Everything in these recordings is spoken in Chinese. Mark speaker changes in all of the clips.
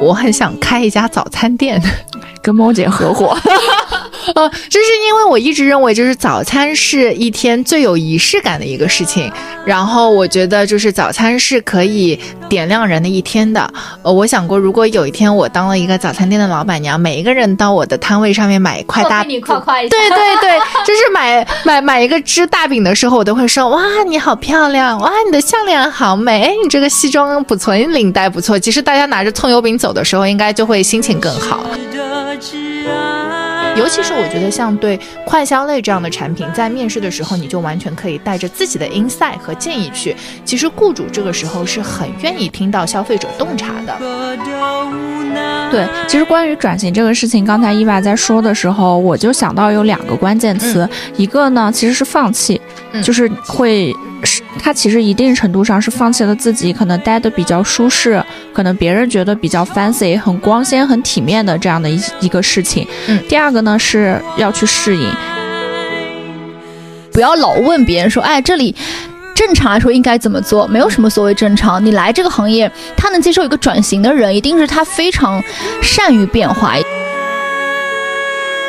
Speaker 1: 我很想开一家早餐店，
Speaker 2: 跟猫姐合伙。
Speaker 1: 呃，这是因为我一直认为，就是早餐是一天最有仪式感的一个事情。然后我觉得，就是早餐是可以点亮人的一天的。呃，我想过，如果有一天我当了一个早餐店的老板娘，每一个人到我的摊位上面买一块大
Speaker 3: 饼，夸夸一下，
Speaker 1: 对对对，就是买买买一个只大饼的时候，我都会说：哇，你好漂亮！哇，你的项链好美！哎，你这个西装不错，你领带不错。其实大家拿着葱油饼走的时候，应该就会心情更好。尤其是我觉得，像对快消类这样的产品，在面试的时候，你就完全可以带着自己的 insight 和建议去。其实雇主这个时候是很愿意听到消费者洞察的。
Speaker 2: 对，其实关于转型这个事情，刚才伊娃在说的时候，我就想到有两个关键词，一个呢其实是放弃，就是会。是，他其实一定程度上是放弃了自己可能待的比较舒适，可能别人觉得比较 fancy、很光鲜、很体面的这样的一一个事情。
Speaker 1: 嗯，
Speaker 2: 第二个呢是要去适应，
Speaker 3: 不要老问别人说，哎，这里正常来说应该怎么做？没有什么所谓正常。你来这个行业，他能接受一个转型的人，一定是他非常善于变化。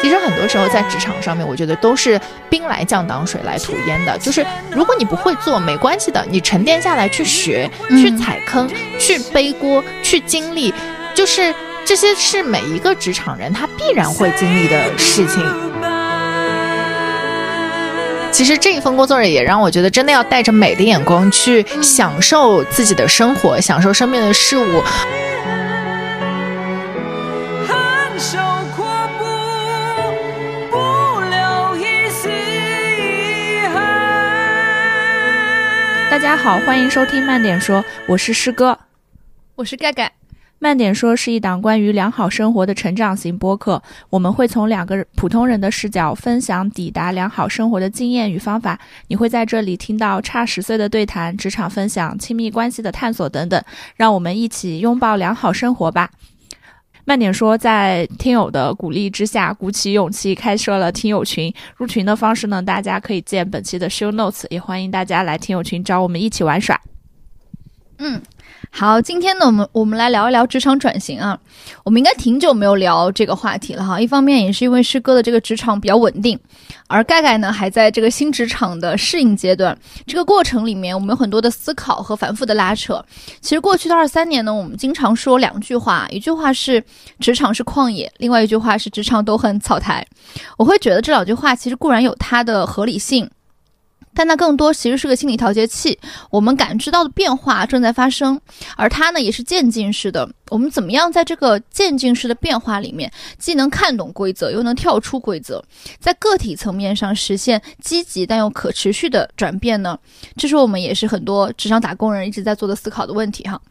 Speaker 1: 其实很多时候在职场上面，我觉得都是兵来将挡，水来土掩的。就是如果你不会做，没关系的，你沉淀下来去学，去踩坑，去背锅，去经历，就是这些是每一个职场人他必然会经历的事情。其实这一份工作也让我觉得，真的要带着美的眼光去享受自己的生活，享受身边的事物。
Speaker 2: 大家好，欢迎收听慢点说，我是师哥，
Speaker 3: 我是盖盖。
Speaker 2: 慢点说是一档关于良好生活的成长型播客，我们会从两个普通人的视角分享抵达良好生活的经验与方法。你会在这里听到差十岁的对谈、职场分享、亲密关系的探索等等。让我们一起拥抱良好生活吧。慢点说，在听友的鼓励之下，鼓起勇气开设了听友群。入群的方式呢，大家可以见本期的 show notes，也欢迎大家来听友群找我们一起玩耍。
Speaker 3: 嗯。好，今天呢，我们我们来聊一聊职场转型啊。我们应该挺久没有聊这个话题了哈。一方面也是因为师哥的这个职场比较稳定，而盖盖呢还在这个新职场的适应阶段。这个过程里面，我们有很多的思考和反复的拉扯。其实过去的二三年呢，我们经常说两句话，一句话是职场是旷野，另外一句话是职场都很草台。我会觉得这两句话其实固然有它的合理性。但它更多其实是个心理调节器，我们感知到的变化正在发生，而它呢也是渐进式的。我们怎么样在这个渐进式的变化里面，既能看懂规则，又能跳出规则，在个体层面上实现积极但又可持续的转变呢？这是我们也是很多职场打工人一直在做的思考的问题哈。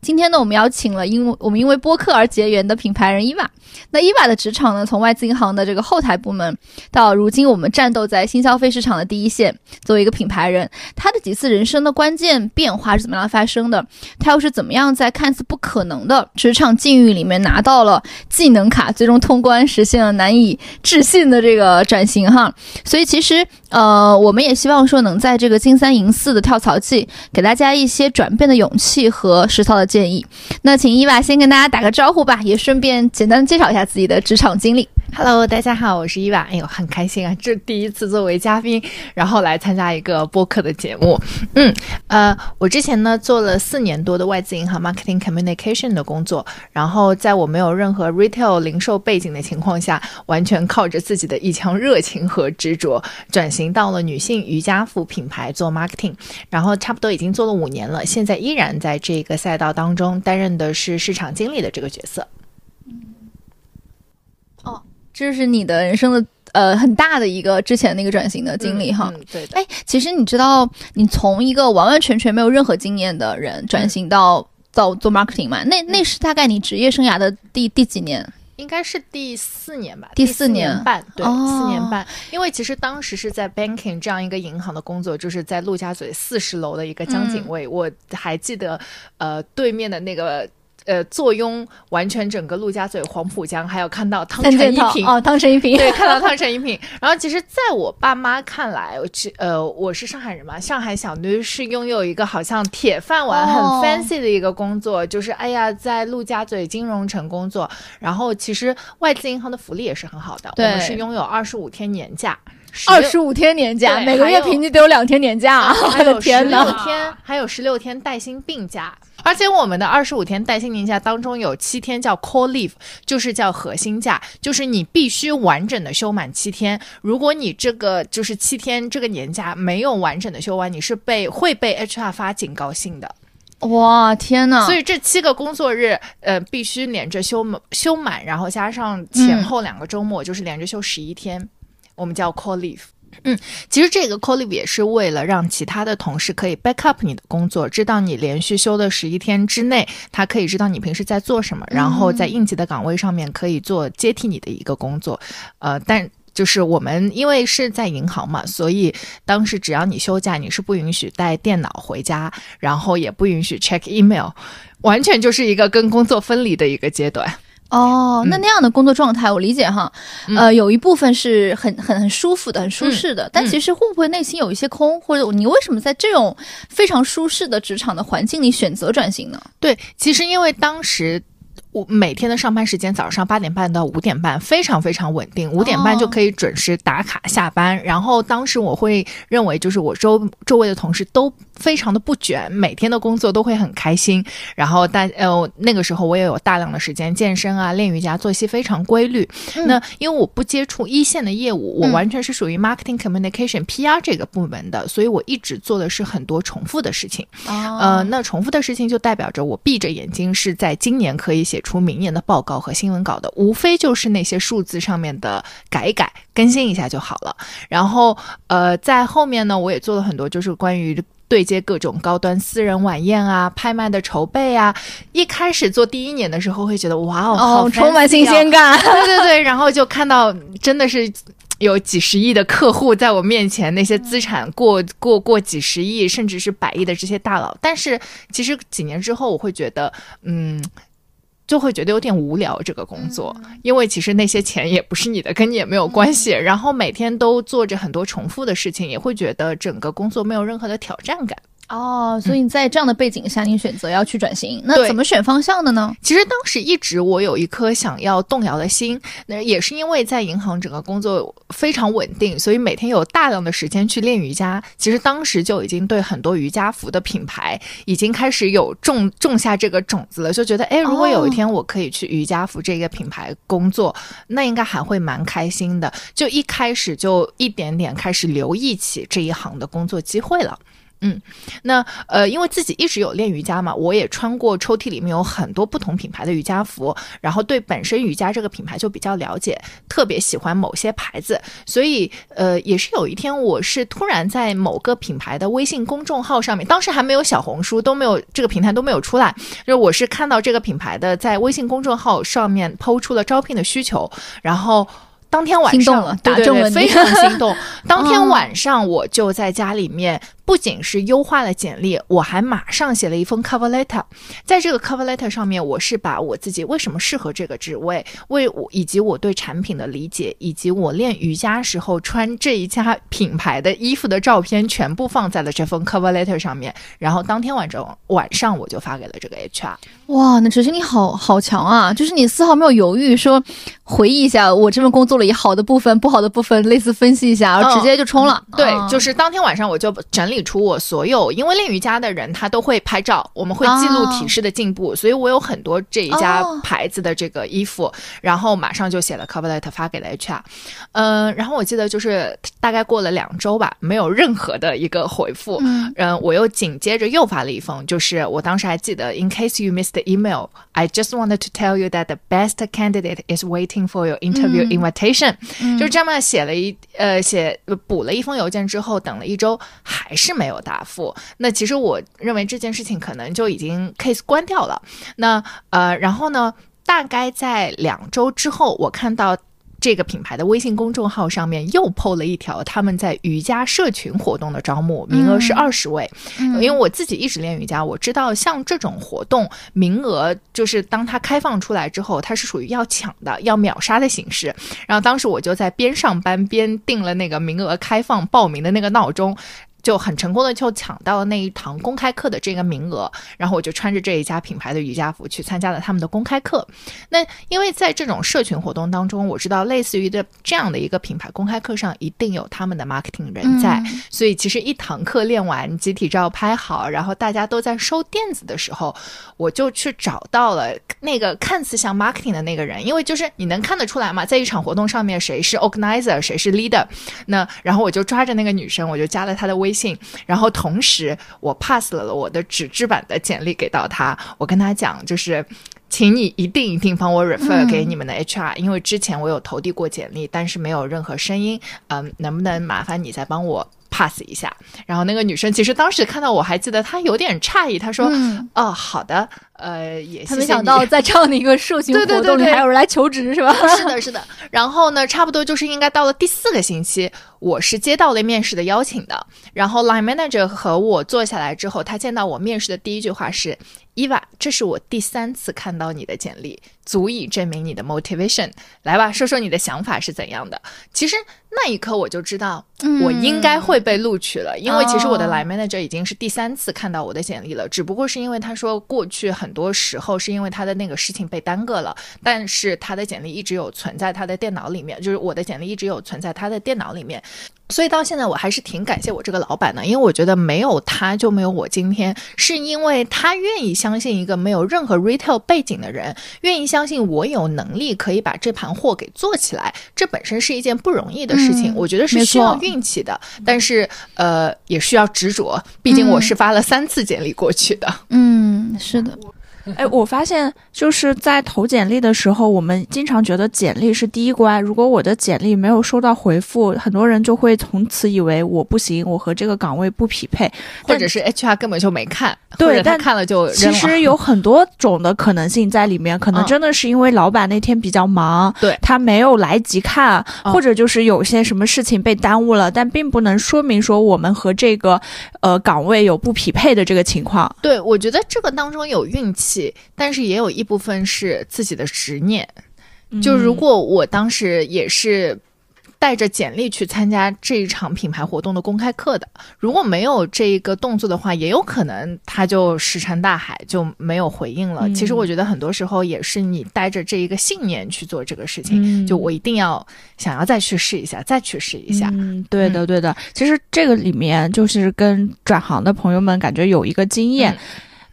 Speaker 3: 今天呢，我们邀请了因为我们因为播客而结缘的品牌人伊娃。那伊娃的职场呢，从外资银行的这个后台部门，到如今我们战斗在新消费市场的第一线，作为一个品牌人，他的几次人生的关键变化是怎么样发生的？他又是怎么样在看似不可能的职场境遇里面拿到了技能卡，最终通关，实现了难以置信的这个转型哈？所以其实呃，我们也希望说能在这个金三银四的跳槽季，给大家一些转变的勇气和实操。的建议，那请伊娃先跟大家打个招呼吧，也顺便简单介绍一下自己的职场经历。
Speaker 1: Hello，大家好，我是伊娃。哎呦，很开心啊，这第一次作为嘉宾，然后来参加一个播客的节目。嗯，呃，我之前呢做了四年多的外资银行 marketing communication 的工作，然后在我没有任何 retail 零售背景的情况下，完全靠着自己的一腔热情和执着，转型到了女性瑜伽服品牌做 marketing，然后差不多已经做了五年了，现在依然在这个赛道当中担任的是市场经理的这个角色。
Speaker 3: 这是你的人生的呃很大的一个之前那个转型的经历哈，
Speaker 1: 对。
Speaker 3: 哎，其实你知道，你从一个完完全全没有任何经验的人转型到到做 marketing 嘛？那那是大概你职业生涯的第第几年？
Speaker 1: 应该是第四年吧，
Speaker 3: 第
Speaker 1: 四
Speaker 3: 年
Speaker 1: 半，对，四年半。因为其实当时是在 banking 这样一个银行的工作，就是在陆家嘴四十楼的一个江景卫，我还记得，呃，对面的那个。呃坐拥完全整个陆家嘴、黄浦江，还有看到汤臣一品。
Speaker 3: 哦，汤臣一品，
Speaker 1: 对，看到汤臣一品。然后，其实，在我爸妈看来，我其呃，我是上海人嘛，上海小女是拥有一个好像铁饭碗、
Speaker 3: 哦
Speaker 1: 很 fancy 的一个工作，就是哎呀，在陆家嘴金融城工作。然后，其实外资银行的福利也是很好的，我们是拥有二十五天年假，
Speaker 3: 二十五天年假，每个月平均都有两天年假，
Speaker 1: 啊
Speaker 3: 我的
Speaker 1: 还有 十
Speaker 3: 天呐！
Speaker 1: 六天，还有十六天带薪病假。而且我们的二十五天带薪年假当中有七天叫 core leave，就是叫核心假，就是你必须完整的休满七天。如果你这个就是七天这个年假没有完整的休完，你是被会被 HR 发警告信的。
Speaker 3: 哇，天呐！
Speaker 1: 所以这七个工作日，呃，必须连着休满休满，然后加上前
Speaker 3: 嗯
Speaker 1: 后两个周末，就是连着休十一天，我们叫 call leave。嗯，其实这个 leave 也是为了让其他的同事可以 back up 你的工作，知道你连续休的十一天之内，他可以知道你平时在做什么，然后在应急的岗位上面可以做接替你的一个工作。呃，但就是我们因为是在银行嘛，所以当时只要你休假，你是不允许带电脑回家，然后也不允许 check email，完全就是一个跟工作分离的一个阶段。
Speaker 3: 哦，那
Speaker 1: 嗯
Speaker 3: 那样的工作状态，我理解哈，
Speaker 1: 嗯
Speaker 3: 呃，有一部分是很很很舒服的、很舒适的，但
Speaker 1: 嗯
Speaker 3: 其实会不会内心有一些空，或者你为什么在这种非常舒适的职场的环境里选择转型呢？
Speaker 1: 对，其实因为当时。我每天的上班时间早上八点半到五点半，非常非常稳定，五点半就可以准时打卡下班。然后当时我会认为，就是我周周围的同事都非常的不卷，每天的工作都会很开心。然后大呃那个时候我也有大量的时间健身啊、练瑜伽，作息非常规律。
Speaker 3: 嗯
Speaker 1: 那因为我不接触一线的业务，我
Speaker 3: 嗯
Speaker 1: 完全是属于 marketing communication PR 这个部门的，所以我一直做的是很多重复的事情。
Speaker 3: 哦
Speaker 1: 呃，那重复的事情就代表着我闭着眼睛是在今年可以写出明年的报告和新闻稿的，无非就是那些数字上面的改一改、更新一下就好了。然后呃，在后面呢，我也做了很多就是关于。对接各种高端私人晚宴啊、拍卖的筹备啊，一开始做第一年的时候会觉得哇哦，好
Speaker 3: 哦，充满新鲜感。
Speaker 1: 对对对，然后就看到真的是有几十亿的客户在我面前，那些资产过过过几十亿，甚至是百亿的这些大佬。但是其实几年之后，我会觉得，嗯。就会觉得有点无聊这个工作，因为其实那些钱也不是你的，跟你也没有关系。然后每天都做着很多重复的事情，也会觉得整个工作没有任何的挑战感。
Speaker 3: 哦，所以你在这样的背景下，你选择要去转型，那怎么选方向的呢？
Speaker 1: 其实当时一直我有一颗想要动摇的心，那也是因为在银行整个工作非常稳定，所以每天有大量的时间去练瑜伽。其实当时就已经对很多瑜伽服的品牌已经开始有种种下这个种子了，就觉得哎，如果有一天我可以去瑜伽服这个品牌工作，那应该还会蛮开心的。就一开始就一点点开始留意起这一行的工作机会了。嗯，那呃，因为自己一直有练瑜伽嘛，我也穿过抽屉里面有很多不同品牌的瑜伽服，然后对本身瑜伽这个品牌就比较了解，特别喜欢某些牌子，所以呃，也是有一天我是突然在某个品牌的微信公众号上面，当时还没有小红书，都没有这个平台都没有出来，就我是看到这个品牌的在微信公众号上面抛出了招聘的需求，然后。当天晚上，
Speaker 3: 心动了
Speaker 1: 对对对非常心动。当天
Speaker 3: 哦
Speaker 1: 晚上，我就在家里面，不仅是优化了简历，我还马上写了一封 cover letter。在这个 cover letter 上面，我是把我自己为什么适合这个职位，为我以及我对产品的理解，以及我练瑜伽时候穿这一家品牌的衣服的照片，全部放在了这封 cover letter 上面。然后当天晚上晚上，我就发给了这个 HR。
Speaker 3: 哇，那执行力好好强啊！就是你丝毫没有犹豫，说回忆一下我这份工作里好的部分、不好的部分，类似分析一下，然后直接就冲了。
Speaker 1: 对，
Speaker 3: 啊
Speaker 1: 就是当天晚上我就整理出我所有，因为练瑜伽的人他都会拍照，我们会记录体式的进步，所以我有很多这一家
Speaker 3: 哦。
Speaker 1: 牌子的这个衣服，然后马上就写了 cover letter 发给了 HR，嗯、然后我记得就是大概过了两周吧，没有任何的一个回复，
Speaker 3: 嗯。
Speaker 1: 嗯，我又紧接着又发了一封，就是我当时还记得，In case you missed the email, I just wanted to tell you that the best candidate is waiting for your interview invitation、就这么写了一呃写补了一封邮件之后，等了一周还是没有答复。那其实我认为这件事情可能就已经 case 关掉了。那呃，然后呢，大概在两周之后，我看到。这个品牌的微信公众号上面又 PO 了一条他们在瑜伽社群活动的招募，名额是
Speaker 3: 嗯
Speaker 1: 二十位。
Speaker 3: 嗯
Speaker 1: 因为我自己一直练瑜伽，我知道像这种活动名额，就是当它开放出来之后，它是属于要抢的、要秒杀的形式。然后当时我就在边上班边定了那个名额开放报名的那个闹钟。就很成功的就抢到了那一堂公开课的这个名额，然后我就穿着这一家品牌的瑜伽服去参加了他们的公开课。那因为在这种社群活动当中，我知道类似于的这样的一个品牌公开课上，一定有他们的 marketing 人在，所以其实一堂课练完，集体照拍好，然后大家都在收垫子的时候，我就去找到了那个看似像 marketing 的那个人，因为就是你能看得出来嘛，在一场活动上面谁是 organizer，谁是 leader，那然后我就抓着那个女生，我就加了她的微信，然后同时我 pass 了我的纸质版的简历给到他，我跟他讲就是。请你一定一定帮我 refer
Speaker 3: 嗯
Speaker 1: 给你们的 HR，、因为之前我有投递过简历，但是没有任何声音。嗯，能不能麻烦你再帮我 pass 一下？然后那个女生其实当时看到我还记得她有点诧异，她说：“
Speaker 3: 嗯
Speaker 1: 哦，好的，呃，也
Speaker 3: 他没想到在这样的一个社群
Speaker 1: 对
Speaker 3: 活动里
Speaker 1: 对对对
Speaker 3: 还有人来求职是吧？
Speaker 1: 是的，是的。然后呢，差不多就是应该到了第四个星期，我是接到了面试的邀请的。然后 line manager 和我坐下来之后，他见到我面试的第一句话是：“Eva，这是我第三次看到你的简历，足以证明你的 motivation。来吧，说说你的想法是怎样的。”其实那一刻我就知道，我应该会被录取了，因为其实我的
Speaker 3: 哦
Speaker 1: line manager 已经是第三次看到我的简历了，只不过是因为他说过去很多时候是因为他的那个事情被耽搁了，但是他的简历一直有存在他的电脑里面，就是我的简历一直有存在他的电脑里面。所以到现在我还是挺感谢我这个老板的，因为我觉得没有他就没有我今天，是因为他愿意相信一个没有任何 retail 背景的人，愿意相信我有能力可以把这盘货给做起来，这本身是一件不容易的事情，
Speaker 3: 嗯
Speaker 1: 我觉得是需要运气的，但是呃也需要执着，毕竟我
Speaker 3: 嗯
Speaker 1: 是发了三次简历过去的。
Speaker 3: 嗯，是的，
Speaker 2: 哎，我发现就是在投简历的时候，我们经常觉得简历是第一关。如果我的简历没有收到回复，很多人就会从此以为我不行，我和这个岗位不匹配，
Speaker 1: 或者是 HR 根本就没看，
Speaker 2: 对但
Speaker 1: 看了就扔
Speaker 2: 其。实有很多种的可能性在里面，可能
Speaker 1: 嗯
Speaker 2: 真的是因为老板那天比较忙，
Speaker 1: 对
Speaker 2: 他没有来及看，
Speaker 1: 嗯
Speaker 2: 或者就是有些什么事情被耽误了，但并不能说明说我们和这个呃岗位有不匹配的这个情况。
Speaker 1: 对，我觉得这个当中有运气，但是也有一部分是自己的执念。就如
Speaker 2: 嗯
Speaker 1: 果我当时也是带着简历去参加这一场品牌活动的公开课的，如果没有这一个动作的话，也有可能他就石沉大海，就没有回应了。
Speaker 2: 嗯
Speaker 1: 其实我觉得很多时候也是你带着这一个信念去做这个事情，
Speaker 2: 嗯
Speaker 1: 就我一定要想要再去试一下，再去试一下。
Speaker 2: 嗯，对的，对的。其实这个里面就是跟转行的朋友们感觉有一个经验。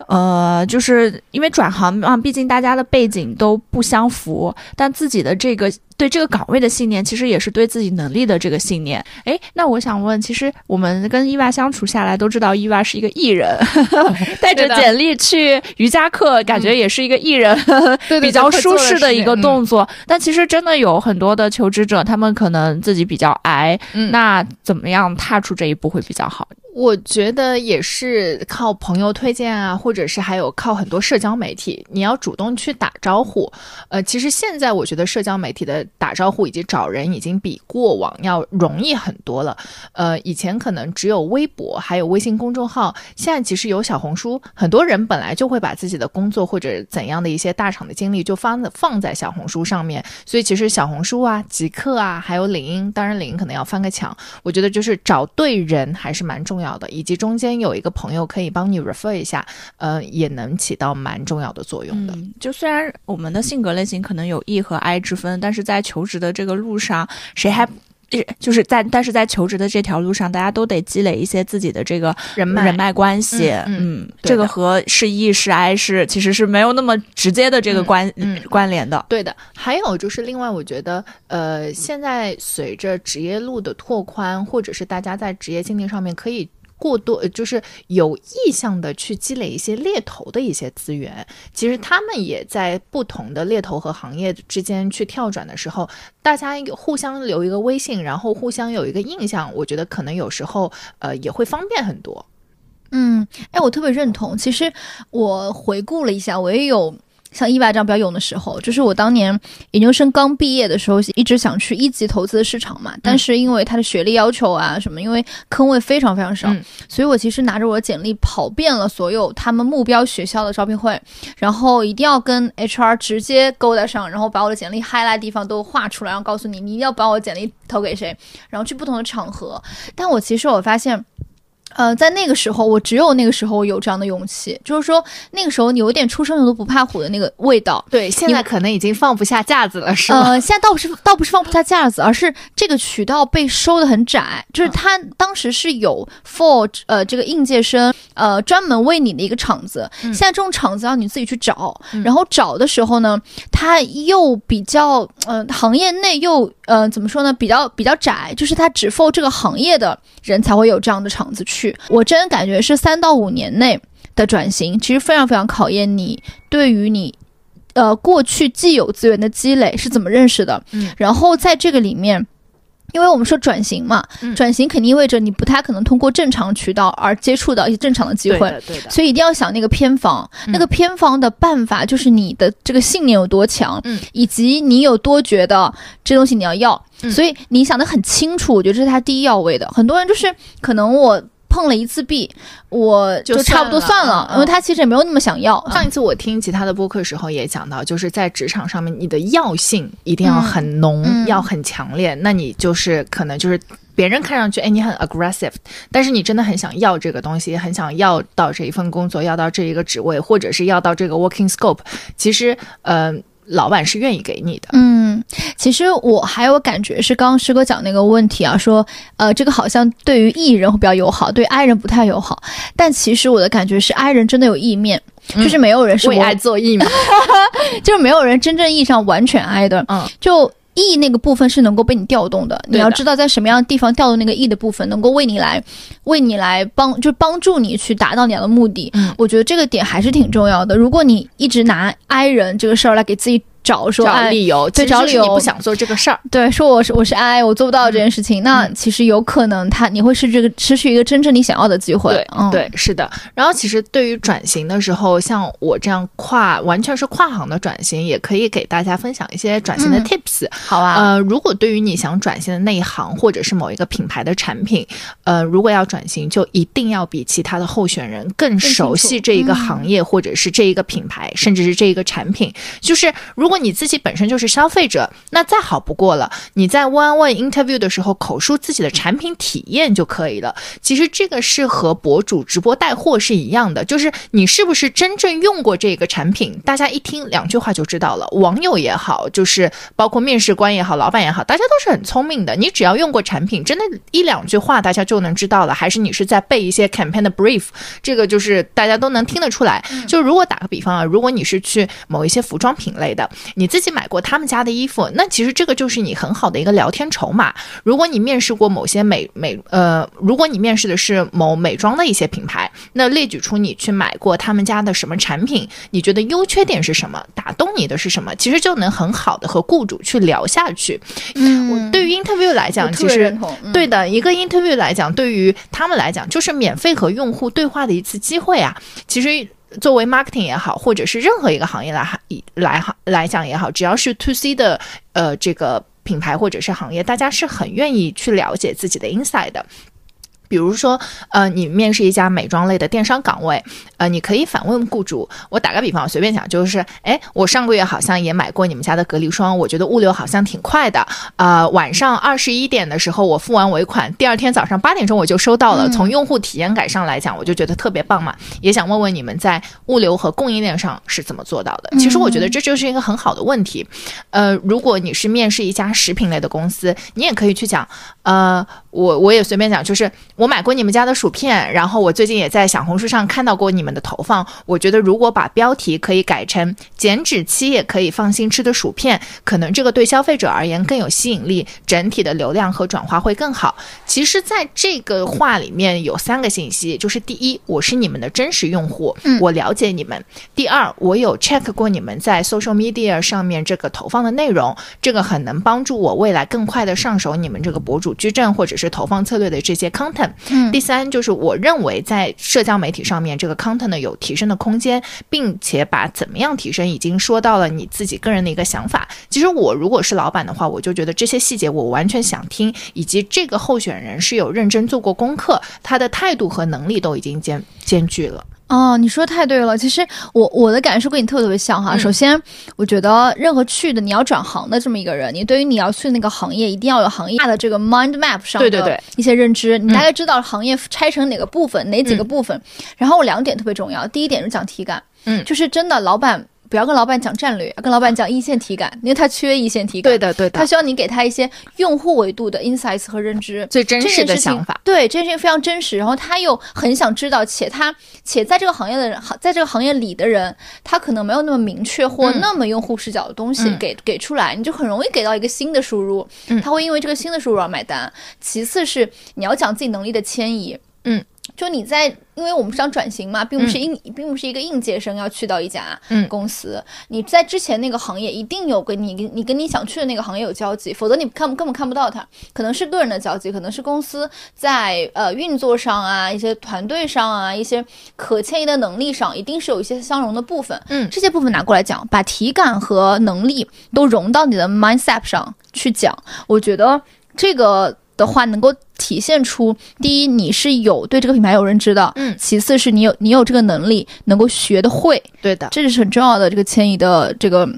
Speaker 2: 呃，就是因为转行嘛，毕竟大家的背景都不相符，但自己的这个对这个岗位的信念，其实也是对自己能力的这个信念。诶，那我想问，其实我们跟伊娃相处下来，都知道伊娃是一个艺人，带着简历去瑜伽课，感觉也是一个艺人，
Speaker 1: 对对
Speaker 2: 比较舒适的一个
Speaker 1: 动。
Speaker 2: 动作。但其实真的有很多的求职者，他们可能自己比较矮，
Speaker 1: 嗯
Speaker 2: 那怎么样踏出这一步会比较好？
Speaker 1: 我觉得也是靠朋友推荐啊，或者是还有靠很多社交媒体，你要主动去打招呼。呃，其实现在我觉得社交媒体的打招呼以及找人已经比过往要容易很多了。呃，以前可能只有微博，还有微信公众号，现在其实有小红书，很多人本来就会把自己的工作或者怎样的一些大厂的经历就放放在小红书上面，所以其实小红书啊、极客啊，还有领英，当然领英可能要翻个墙，我觉得就是找对人还是蛮重要的，以及中间有一个朋友可以帮你 refer 一下，呃，也能起到蛮重要的作用的。
Speaker 2: 嗯，就虽然我们的性格类型可能有 E 和 I 之分，但是在求职的这个路上，谁还就是在，但是在求职的这条路上，大家都得积累一些自己的这个
Speaker 1: 人脉
Speaker 2: 人脉关系。
Speaker 1: 嗯嗯
Speaker 2: 这个和是 E 是 I 是其实是没有那么直接的这个关、
Speaker 1: 嗯
Speaker 2: 关联的。
Speaker 1: 对的，还有就是另外，我觉得，呃，现在随着职业路的拓宽，或者是大家在职业经历上面可以。过多就是有意向的去积累一些猎头的一些资源，其实他们也在不同的猎头和行业之间去跳转的时候，大家互相留一个微信，然后互相有一个印象，我觉得可能有时候呃也会方便很多。
Speaker 3: 嗯，哎，我特别认同。其实我回顾了一下，我也有像意外这样比较勇的时候，就是我当年研究生刚毕业的时候，一直想去一级投资的市场嘛，但是因为他的学历要求啊什么，因为坑位非常非常少，
Speaker 1: 嗯
Speaker 3: 所以我其实拿着我的简历跑遍了所有他们目标学校的招聘会，然后一定要跟 HR 直接勾搭上，然后把我的简历 highlight 地方都画出来，然后告诉你你一定要把我的简历投给谁，然后去不同的场合。但我其实我发现。呃，在那个时候，我只有那个时候有这样的勇气，就是说那个时候你有点初生牛犊不怕虎的那个味道。
Speaker 1: 对，现在可能已经放不下架子了，是吗？
Speaker 3: 呃，现在倒不是倒不是放不下架子，而是这个渠道被收的很窄，就是他当时是有 for 呃这个应届生呃专门为你的一个场子，
Speaker 1: 嗯。
Speaker 3: 现在这种场子要你自己去找，
Speaker 1: 嗯。
Speaker 3: 然后找的时候呢，他又比较呃行业内又呃怎么说呢，比较比较窄，就是它只 for 这个行业的人才会有这样的场子去。我真的感觉是三到五年内的转型，其实非常非常考验你对于你。呃，过去既有资源的积累是怎么认识的？
Speaker 1: 嗯，
Speaker 3: 然后在这个里面，因为我们说转型嘛，
Speaker 1: 嗯。
Speaker 3: 转型肯定意味着你不太可能通过正常渠道而接触到一些正常的机会，
Speaker 1: 对的，对的。
Speaker 3: 所以一定要想那个偏方，
Speaker 1: 嗯。
Speaker 3: 那个偏方的办法就是你的这个信念有多强，
Speaker 1: 嗯。
Speaker 3: 以及你有多觉得这东西你要要，
Speaker 1: 嗯。
Speaker 3: 所以你想的很清楚，我觉得这是他第一要位的。很多人就是可能我碰了一次壁，我
Speaker 1: 就
Speaker 3: 差不多
Speaker 1: 算了
Speaker 3: 算了，
Speaker 1: 嗯
Speaker 3: 因为他其实也没有那么想要。
Speaker 1: 上一次我听其他的播客时候也讲到，就是在职场上面，你的药性一定要很浓，
Speaker 3: 嗯嗯
Speaker 1: 要很强烈。那你就是可能就是别人看上去，哎，你很 aggressive，但是你真的很想要这个东西，很想要到这一份工作，要到这一个职位，或者是要到这个 working scope，其实，呃，老板是愿意给你的。
Speaker 3: 嗯，其实我还有感觉是刚刚师哥讲那个问题啊，说呃这个好像对于艺人会比较友好，对 I 人不太友好。但其实我的感觉是 I 人真的有意面，
Speaker 1: 嗯
Speaker 3: 就是没有人是我
Speaker 1: 为爱做义嘛，
Speaker 3: 就是没有人真正意义上完全 I 的。
Speaker 1: 嗯，
Speaker 3: 就 E 那个部分是能够被你调动的，你要知道在什么样的地方调动那个 E 的部分，能够为你来为你来帮，就帮助你去达到你的目的。
Speaker 1: 嗯
Speaker 3: 我觉得这个点还是挺重要的。如果你一直拿 I 人这个事儿来给自己找说，
Speaker 1: 找
Speaker 3: 哎，
Speaker 1: 理由，
Speaker 3: 对找理由
Speaker 1: 不想做这个事儿。
Speaker 3: 对，说我是我是 I，我做不到这件事情，那其实有可能他你会是这个失去一个真正你想要的机会。
Speaker 1: 对、
Speaker 3: 嗯，
Speaker 1: 对，是的。然后其实对于转型的时候，像我这样跨完全是跨行的转型，也可以给大家分享一些转型的
Speaker 3: 嗯
Speaker 1: tips。
Speaker 3: 好啊，
Speaker 1: 呃，如果对于你想转型的那一行或者是某一个品牌的产品，呃，如果要转型，就一定要比其他的候选人更熟悉这一个行业，或者是这一个品牌，甚至是这一个产品。就是如果你自己本身就是消费者，那再好不过了。你在 one one interview 的时候口述自己的产品体验就可以了。其实这个是和博主直播带货是一样的，就是你是不是真正用过这个产品，大家一听两句话就知道了。网友也好，就是包括面试官也好，老板也好，大家都是很聪明的。你只要用过产品，真的，一两句话大家就能知道了。还是你是在背一些 campaign 的 brief，这个就是大家都能听得出来。就如果打个比方啊，如果你是去某一些服装品类的，你自己买过他们家的衣服，那其实这个就是你很好的一个聊天筹码。如果你面试过某些美美呃，如果你面试的是某美妆的一些品牌，那列举出你去买过他们家的什么产品，你觉得优缺点是什么，打动你的是什么，其实就能很好的和雇主去聊下去。
Speaker 3: 嗯，
Speaker 1: 对于 interview 来讲，其实对的，一个 interview 来讲，对于他们来讲，就是免费和用户对话的一次机会啊。其实。作为 marketing 也好，或者是任何一个行业来来来讲也好，只要是 to C 的呃这个品牌或者是行业，大家是很愿意去了解自己的 inside 的。比如说，呃，你面试一家美妆类的电商岗位，呃，你可以反问雇主。我打个比方，我随便讲，就是，哎，我上个月好像也买过你们家的隔离霜，我觉得物流好像挺快的。呃，晚上二十一点的时候我付完尾款，第二天早上八点钟我就收到了。从用户体验感上来讲，我就觉得特别棒嘛。也想问问你们在物流和供应链上是怎么做到的？其实我觉得这就是一个很好的问题。呃，如果你是面试一家食品类的公司，你也可以去讲，呃，我我也随便讲，就是。我买过你们家的薯片，然后我最近也在小红书上看到过你们的投放。我觉得如果把标题可以改成“减脂期也可以放心吃的薯片”，可能这个对消费者而言更有吸引力，整体的流量和转化会更好。其实，在这个话里面有三个信息，就是第一，我是你们的真实用户，
Speaker 3: 嗯
Speaker 1: 我了解你们；第二，我有 check 过你们在 social media 上面这个投放的内容，这个很能帮助我未来更快的上手你们这个博主矩阵或者是是投放策略的这些 content。
Speaker 3: 嗯
Speaker 1: 第三就是我认为在社交媒体上面这个 content 呢有提升的空间，并且把怎么样提升已经说到了你自己个人的一个想法。其实我如果是老板的话，我就觉得这些细节我完全想听，以及这个候选人是有认真做过功课，他的态度和能力都已经兼兼具了。
Speaker 3: 哦，你说的太对了。其实我我的感受跟你特别特别像哈。
Speaker 1: 嗯
Speaker 3: 首先，我觉得任何去的你要转行的这么一个人，你对于你要去那个行业，一定要有行业的这个 mind map 上的一些认知，你大概知道行业拆成哪个部分，哪几个
Speaker 1: 嗯
Speaker 3: 部分。然后两点特别重要，第一点是讲体感，
Speaker 1: 嗯
Speaker 3: 就是真的老板不要跟老板讲战略，要跟老板讲一线体感，因为他缺一线体感。
Speaker 1: 对的，对的，
Speaker 3: 他需要你给他一些用户维度的 insights 和认知，
Speaker 1: 最真实的想法。
Speaker 3: 对这件事情非常真实，然后他又很想知道，且他且在这个行业的人，在这个行业里的人，他可能没有那么明确或
Speaker 1: 嗯
Speaker 3: 那么用户视角的东西
Speaker 1: 嗯
Speaker 3: 给、给出来，你就很容易给到一个新的输入，
Speaker 1: 嗯
Speaker 3: 他会因为这个新的输入而买单。其次是你要讲自己能力的迁移，
Speaker 1: 嗯。
Speaker 3: 就你在，因为我们是想转型嘛，并不是应，并不是一个应届生要去到一家
Speaker 1: 嗯
Speaker 3: 公司。你在之前那个行业一定有跟你你跟你想去的那个行业有交集，否则你看根本看不到它。可能是个人的交集，可能是公司在呃运作上啊，一些团队上啊，一些可迁移的能力上，一定是有一些相融的部分。
Speaker 1: 嗯
Speaker 3: 这些部分拿过来讲，把体感和能力都融到你的 mindset 上去讲，我觉得这个的话能够体现出，第一，你是有对这个品牌有认知的。
Speaker 1: 嗯，
Speaker 3: 其次是你有你有这个能力，能够学得会，
Speaker 1: 对的。
Speaker 3: 这是很重要的这个迁移的这个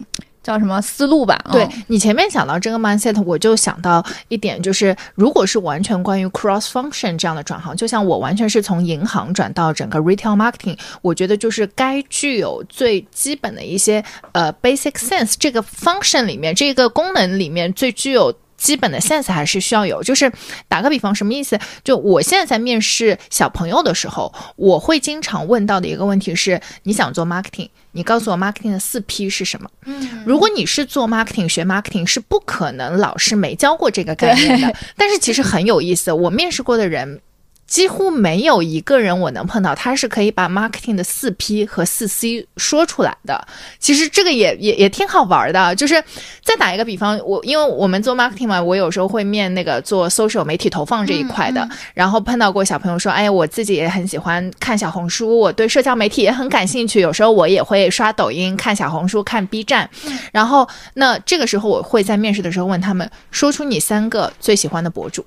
Speaker 3: 叫什么思路吧？
Speaker 1: 对
Speaker 3: 嗯
Speaker 1: 你前面讲到这个 mindset，我就想到一点，就是如果是完全关于 cross function 这样的转行，就像我完全是从银行转到整个 retail marketing，我觉得就是该具有最基本的一些呃 basic sense 这个 function 里面这个功能里面最具有。基本的 sense 还是需要有，就是打个比方，什么意思？就我现在在面试小朋友的时候，我会经常问到的一个问题是：你想做 marketing，你告诉我 marketing 的四 P 是什么？
Speaker 3: 嗯
Speaker 1: 如果你是做 marketing 学 marketing，是不可能老师没教过这个概念的。但是其实很有意思，我面试过的人。几乎没有一个人我能碰到，他是可以把 marketing 的四 P 和四 C 说出来的。其实这个也也也挺好玩的。就是再打一个比方，我因为我们做 marketing 嘛，我有时候会面那个做 social 媒体投放这一块的，然后碰到过小朋友说，哎，我自己也很喜欢看小红书，我对社交媒体也很感兴趣，有时候我也会刷抖音、看小红书、看 B 站。然后那这个时候我会在面试的时候问他们，说出你三个最喜欢的博主，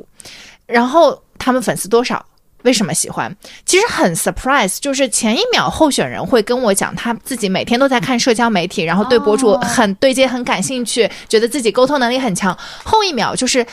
Speaker 1: 然后他们粉丝多少。为什么喜欢？其实很 surprise，就是前一秒候选人会跟我讲他自己每天都在看社交媒体，然后对博主
Speaker 3: 哦
Speaker 1: 很对接、很感兴趣，觉得自己沟通能力很强。后一秒就是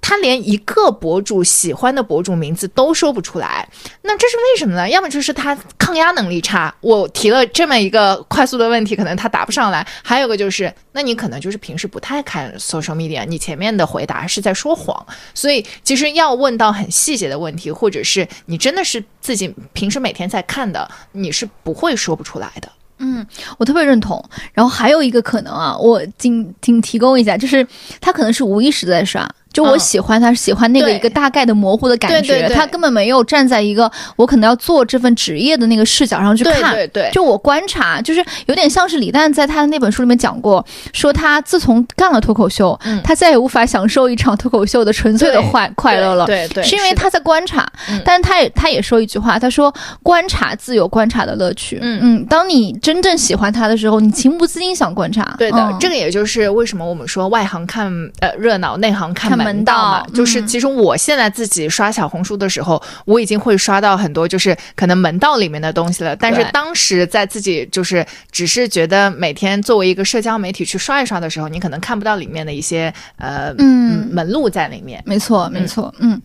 Speaker 1: 他连一个博主喜欢的博主名字都说不出来，那这是为什么呢？要么就是他抗压能力差，我提了这么一个快速的问题，可能他答不上来；还有个就是，那你可能就是平时不太看 social media，你前面的回答是在说谎，所以其实要问到很细节的问题，或者是你真的是自己平时每天在看的，你是不会说不出来的。
Speaker 3: 嗯，我特别认同。然后还有一个可能啊，我仅仅提供一下，就是他可能是无意识在刷。就我
Speaker 1: 嗯。
Speaker 3: 喜欢他，喜欢那个一个大概的模糊的感觉，
Speaker 1: 对对对。
Speaker 3: 他根本没有站在一个我可能要做这份职业的那个视角上去看。
Speaker 1: 对对
Speaker 3: 就我观察，就是有点像是李诞在他的那本书里面讲过，说他自从干了脱口秀，
Speaker 1: 嗯。
Speaker 3: 他再也无法享受一场脱口秀的纯粹的快快乐了。
Speaker 1: 对对，的
Speaker 3: 是因为他在观察，
Speaker 1: 嗯。
Speaker 3: 但是他也他也说一句话，他说观察自有观察的乐趣。
Speaker 1: 嗯。
Speaker 3: 嗯，当你真正喜欢他的时候，你情不自禁想观察。
Speaker 1: 对的，
Speaker 3: 嗯。
Speaker 1: 这个也就是为什么我们说外行看呃热闹，内行看
Speaker 3: 看门
Speaker 1: 门道嘛。就是
Speaker 3: 嗯
Speaker 1: 其实我现在自己刷小红书的时候，我已经会刷到很多就是可能门道里面的东西了。但是当时在自己就是只是觉得每天作为一个社交媒体去刷一刷的时候，你可能看不到里面的一些呃
Speaker 3: 嗯
Speaker 1: 门路在里面。
Speaker 3: 没错，没错，嗯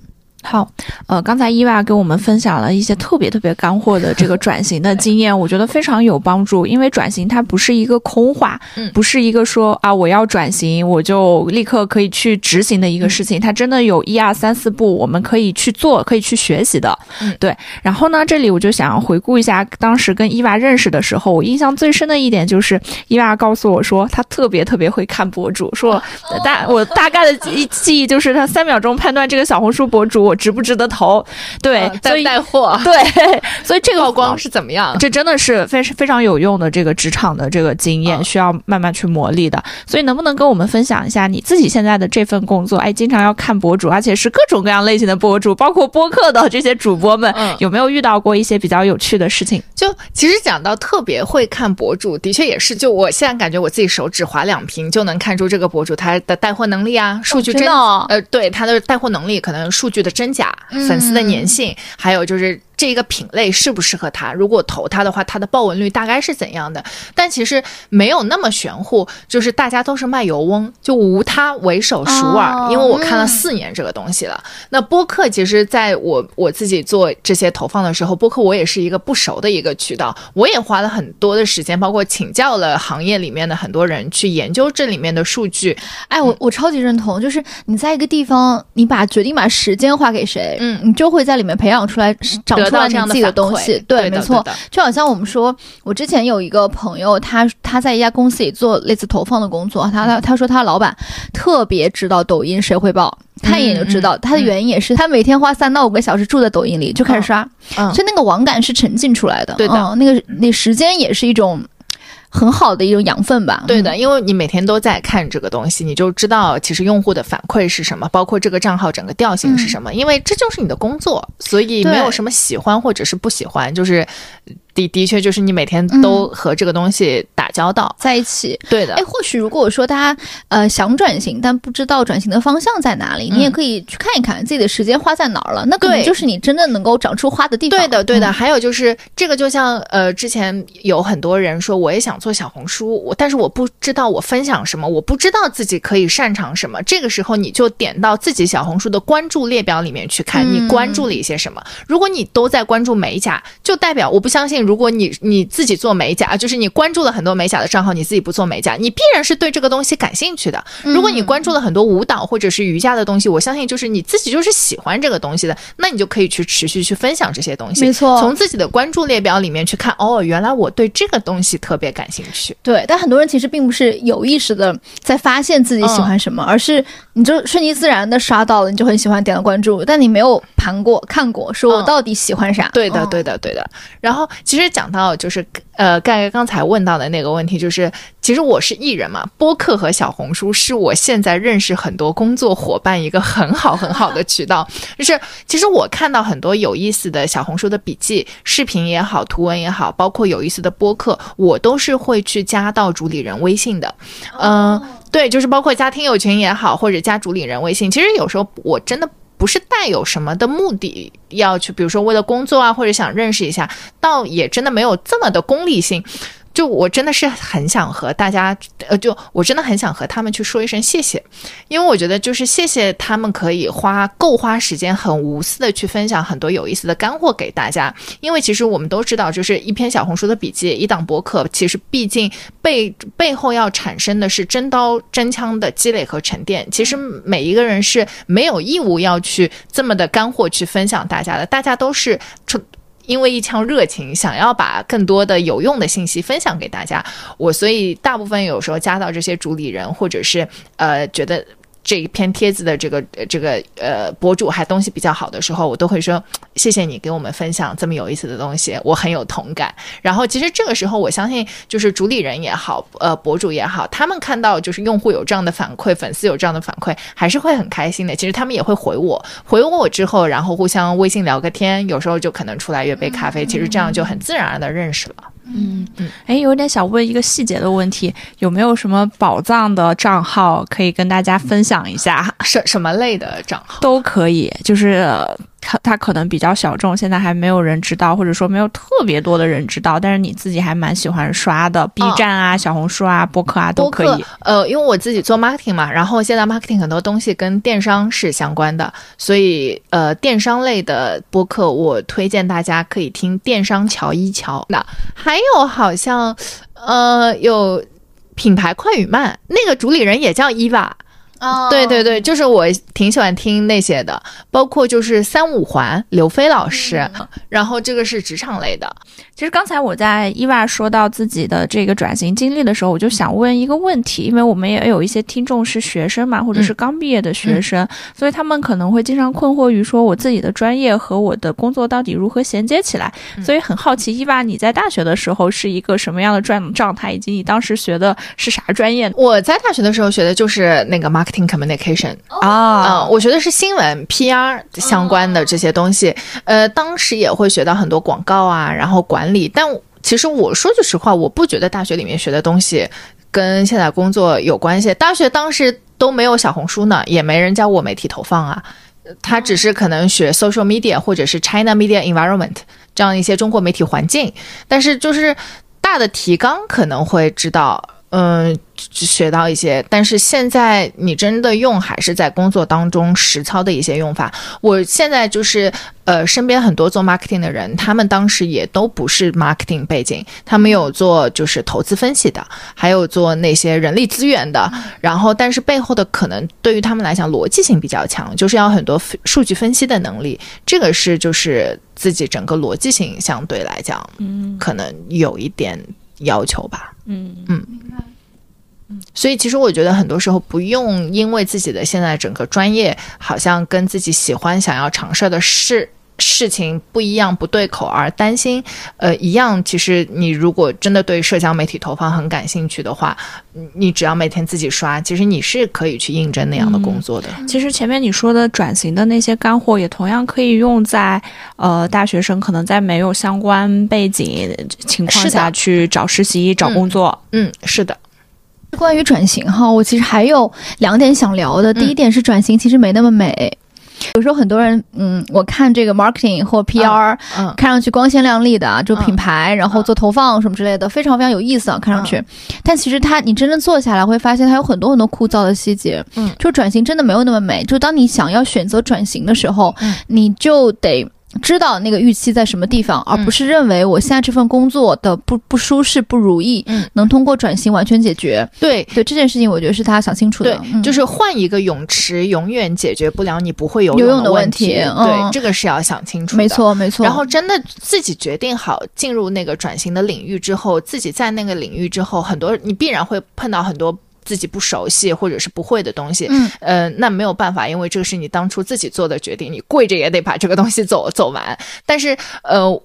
Speaker 2: 好，呃，刚才伊娃给我们分享了一些特别特别干货的这个 转型的经验，我觉得非常有帮助。因为转型它不是一个空话，
Speaker 1: 嗯
Speaker 2: 不是一个说啊我要转型我就立刻可以去执行的一个事情，它真的有一二三四步我们可以去做，可以去学习的。
Speaker 1: 嗯
Speaker 2: 对。然后呢，这里我就想要回顾一下当时跟伊娃认识的时候，我印象最深的一点就是伊娃告诉我说，她特别特别会看博主，说大我大概的记忆记忆就是她三秒钟判断这个小红书博主，我我值不值得投？对，所
Speaker 1: 带
Speaker 2: 以
Speaker 1: 带货，
Speaker 2: 对，所以这个
Speaker 1: 曝光是怎么样？
Speaker 2: 这真的是非非常有用的这个职场的这个经验，
Speaker 1: 嗯
Speaker 2: 需要慢慢去磨砺的。所以能不能跟我们分享一下你自己现在的这份工作？哎，经常要看博主，而且是各种各样类型的博主，包括播客的这些主播们，
Speaker 1: 嗯
Speaker 2: 有没有遇到过一些比较有趣的事情？
Speaker 1: 就其实讲到特别会看博主，的确也是，就我现在感觉我自己手指划两屏就能看出这个博主他的带货能力啊，数据真
Speaker 3: 真的哦
Speaker 1: 呃，对他的带货能力，可能数据的真假、
Speaker 3: 嗯。
Speaker 1: 粉丝的粘性，还有就是这个品类适不适合他。如果投他的话，他的报文率大概是怎样的？但其实没有那么玄乎，就是大家都是卖油翁，就无他为首熟耳。
Speaker 3: 哦
Speaker 1: 因为我看了
Speaker 3: 嗯
Speaker 1: 四年这个东西了。那播客其实在我我自己做这些投放的时候，播客我也是一个不熟的一个渠道，我也花了很多的时间，包括请教了行业里面的很多人去研究这里面的数据。
Speaker 3: 哎，我我超级认同，就是你在一个地方，你把决定把时间花给谁，
Speaker 1: 嗯
Speaker 3: 你就会在里面培养出来长
Speaker 1: 得
Speaker 3: 出来
Speaker 1: 这样的
Speaker 3: 东西。
Speaker 1: 对
Speaker 3: 没错，就好像我们说，我之前有一个朋友，他他在一家公司里做类似投放的工作，他
Speaker 1: 嗯
Speaker 3: 他他说他老板特别知道抖音谁会爆。看一眼就知道，
Speaker 1: 嗯
Speaker 3: 他的原因也是他每天花三到五个小时住在抖音里就开始刷，
Speaker 1: 嗯
Speaker 3: 所以那个网感是沉浸出来的。
Speaker 1: 对的
Speaker 3: 嗯、那个那时间也是一种很好的一种养分吧。
Speaker 1: 对的，因为你每天都在看这个东西，你就知道其实用户的反馈是什么，包括这个账号整个调性是什么，因为这就是你的工作，所以没有什么喜欢或者是不喜欢，就是的的确就是你每天都和这个东西打交道。
Speaker 3: 在一起，
Speaker 1: 对的
Speaker 3: 哎，，或许如果我说大家呃想转型，但不知道转型的方向在哪里，
Speaker 1: 嗯
Speaker 3: 你也可以去看一看自己的时间花在哪儿了，那可能就是你真正能够长出花的地方。
Speaker 1: 对的，对的。
Speaker 3: 嗯
Speaker 1: 还有就是这个，就像呃，之前有很多人说我也想做小红书，我但是我不知道我分享什么，我不知道自己可以擅长什么。这个时候你就点到自己小红书的关注列表里面去看，
Speaker 3: 嗯
Speaker 1: 你关注了一些什么。如果你都在关注美甲，就代表我不相信，如果你你自己做美甲，就是你关注了很多美甲的账号，你自己不做美甲，你必然是对这个东西感兴趣的。如果你关注了很多舞蹈或者是瑜伽的东西，我相信就是你自己就是喜欢这个东西的，那你就可以去持续去分享这些东西。
Speaker 3: 没错
Speaker 1: 从自己的关注列表里面去看，哦，原来我对这个东西特别感兴趣。
Speaker 3: 对，但很多人其实并不是有意识的在发现自己喜欢什么，而是你就顺其自然的刷到了，你就很喜欢，点了关注，但你没有盘过、看过，说我
Speaker 1: 嗯
Speaker 3: 到底喜欢啥？
Speaker 1: 对的，
Speaker 3: 嗯
Speaker 1: 对的，对的。然后其实讲到就是呃，盖盖刚才问到的那个问题，就是其实我是艺人嘛，播客和小红书是我现在认识很多工作伙伴一个很好很好的渠道。就是其实我看到很多有意思的小红书的笔记、视频也好、图文也好，包括有意思的播客，我都是会去加到主理人微信的。嗯、对，就是包括加听友群也好，或者加主理人微信。其实有时候我真的不是带有什么的目的要去，比如说为了工作啊，或者想认识一下，倒也真的没有这么的功利性。就我真的是很想和大家，呃，就我真的很想和他们去说一声谢谢，因为我觉得就是谢谢他们可以花够花时间，很无私的去分享很多有意思的干货给大家。因为其实我们都知道，就是一篇小红书的笔记，一档博客，其实毕竟背背后要产生的是真刀真枪的积累和沉淀。其实每一个人是没有义务要去这么的干货去分享大家的，大家都是出。因为一腔热情，想要把更多的有用的信息分享给大家，我所以大部分有时候加到这些主理人，或者是呃觉得这一篇帖子的这个呃这个呃博主还东西比较好的时候，我都会说 谢谢你给我们分享这么有意思的东西，我很有同感。然后其实这个时候，我相信就是主理人也好，呃博主也好，他们看到就是用户有这样的反馈，粉丝有这样的反馈，还是会很开心的。其实他们也会回我，回我之后，然后互相微信聊个天，有时候就可能出来约杯咖啡，其实这样就很自然而然的认识了。
Speaker 2: 哎，有点想问一个细节的问题，有没有什么宝藏的账号可以跟大家分享一下？
Speaker 1: 什什么类的账号？
Speaker 2: 都可以，就是它它可能比较小众，现在还没有人知道，或者说没有特别多的人知道，但是你自己还蛮喜欢刷的，B 站啊、小红书啊、播客啊都可以。，
Speaker 1: 呃，因为我自己做 marketing 嘛，然后现在 marketing 很多东西跟电商是相关的，所以呃，电商类的播客我推荐大家可以听电商乔一乔。那还有好像呃有品牌快与慢，那个主理人也叫伊娃。
Speaker 3: 哦。
Speaker 1: 对对对，就是我挺喜欢听那些的，包括就是三五环刘飞老师，然后这个是职场类的，
Speaker 2: 其实刚才我在伊娃说到自己的这个转型经历的时候，我就想问一个问题，因为我们也有一些听众是学生嘛，或者是刚毕业的学生，所以他们可能会经常困惑于说我自己的专业和我的工作到底如何衔接起来，所以很好奇，伊娃你在大学的时候是一个什么样的状状态，以及你当时学的是啥专业？
Speaker 1: 我在大学的时候学的就是那个 marketing communication，
Speaker 2: 啊
Speaker 1: 嗯，我学的是新闻 PR 相关的这些东西，呃，当时也会学到很多广告啊，然后管理。但其实我说句实话，我不觉得大学里面学的东西跟现在工作有关系。大学当时都没有小红书呢，也没人教我媒体投放啊，呃他只是可能学 social media 或者是 China media environment 这样一些中国媒体环境，但是就是大的提纲可能会知道。嗯，学到一些，但是现在你真的用还是在工作当中实操的一些用法。我现在就是呃，身边很多做 marketing 的人，他们当时也都不是 marketing 背景，他们有做就是投资分析的，还有做那些人力资源的，然后但是背后的可能对于他们来讲逻辑性比较强，就是要很多数据分析的能力，这个是就是自己整个逻辑性相对来讲，
Speaker 2: 嗯。
Speaker 1: 可能有一点要求吧。
Speaker 2: 嗯嗯
Speaker 1: 所以其实我觉得很多时候不用因为自己的现在整个专业好像跟自己喜欢想要尝试的事事情不一样不对口而担心，呃，一样。其实你如果真的对社交媒体投放很感兴趣的话，你你只要每天自己刷，其实你是可以去应征那样的工作的。
Speaker 2: 其实前面你说的转型的那些干货，也同样可以用在呃大学生可能在没有相关背景情况下去找实习、找工作。
Speaker 1: 嗯，是的，
Speaker 3: 关于转型哈，我其实还有两点想聊的。第一点是转型其实没那么美。有时候很多人，嗯，我看这个 marketing 或 PR，、
Speaker 1: 嗯
Speaker 3: 看上去光鲜亮丽的啊，就
Speaker 1: 嗯
Speaker 3: 品牌，然后做投放什么之类的，非常非常有意思啊，看上去。但其实它，你真正做下来会发现，它有很多很多枯燥的细节。
Speaker 1: 嗯
Speaker 3: 就转型真的没有那么美。就当你想要选择转型的时候，
Speaker 1: 嗯
Speaker 3: 你就得。知道那个预期在什么地方，而不是认为我现在这份工作的不不舒适、不如意，
Speaker 1: 嗯
Speaker 3: 能通过转型完全解决。
Speaker 1: 对。
Speaker 3: 对这件事情，我觉得是他想清楚的
Speaker 1: 对。，
Speaker 3: 嗯
Speaker 1: 就是换一个泳池，永远解决不了你不会游
Speaker 3: 游泳的
Speaker 1: 的问
Speaker 3: 问题嗯
Speaker 1: 对，这个是要想清楚的。
Speaker 3: 没错，没错。
Speaker 1: 然后真的自己决定好进入那个转型的领域之后，自己在那个领域之后，很多你必然会碰到很多自己不熟悉或者是不会的东西。
Speaker 3: 嗯，
Speaker 1: 呃，那没有办法，因为这个是你当初自己做的决定，你跪着也得把这个东西走 走完。但是，呃。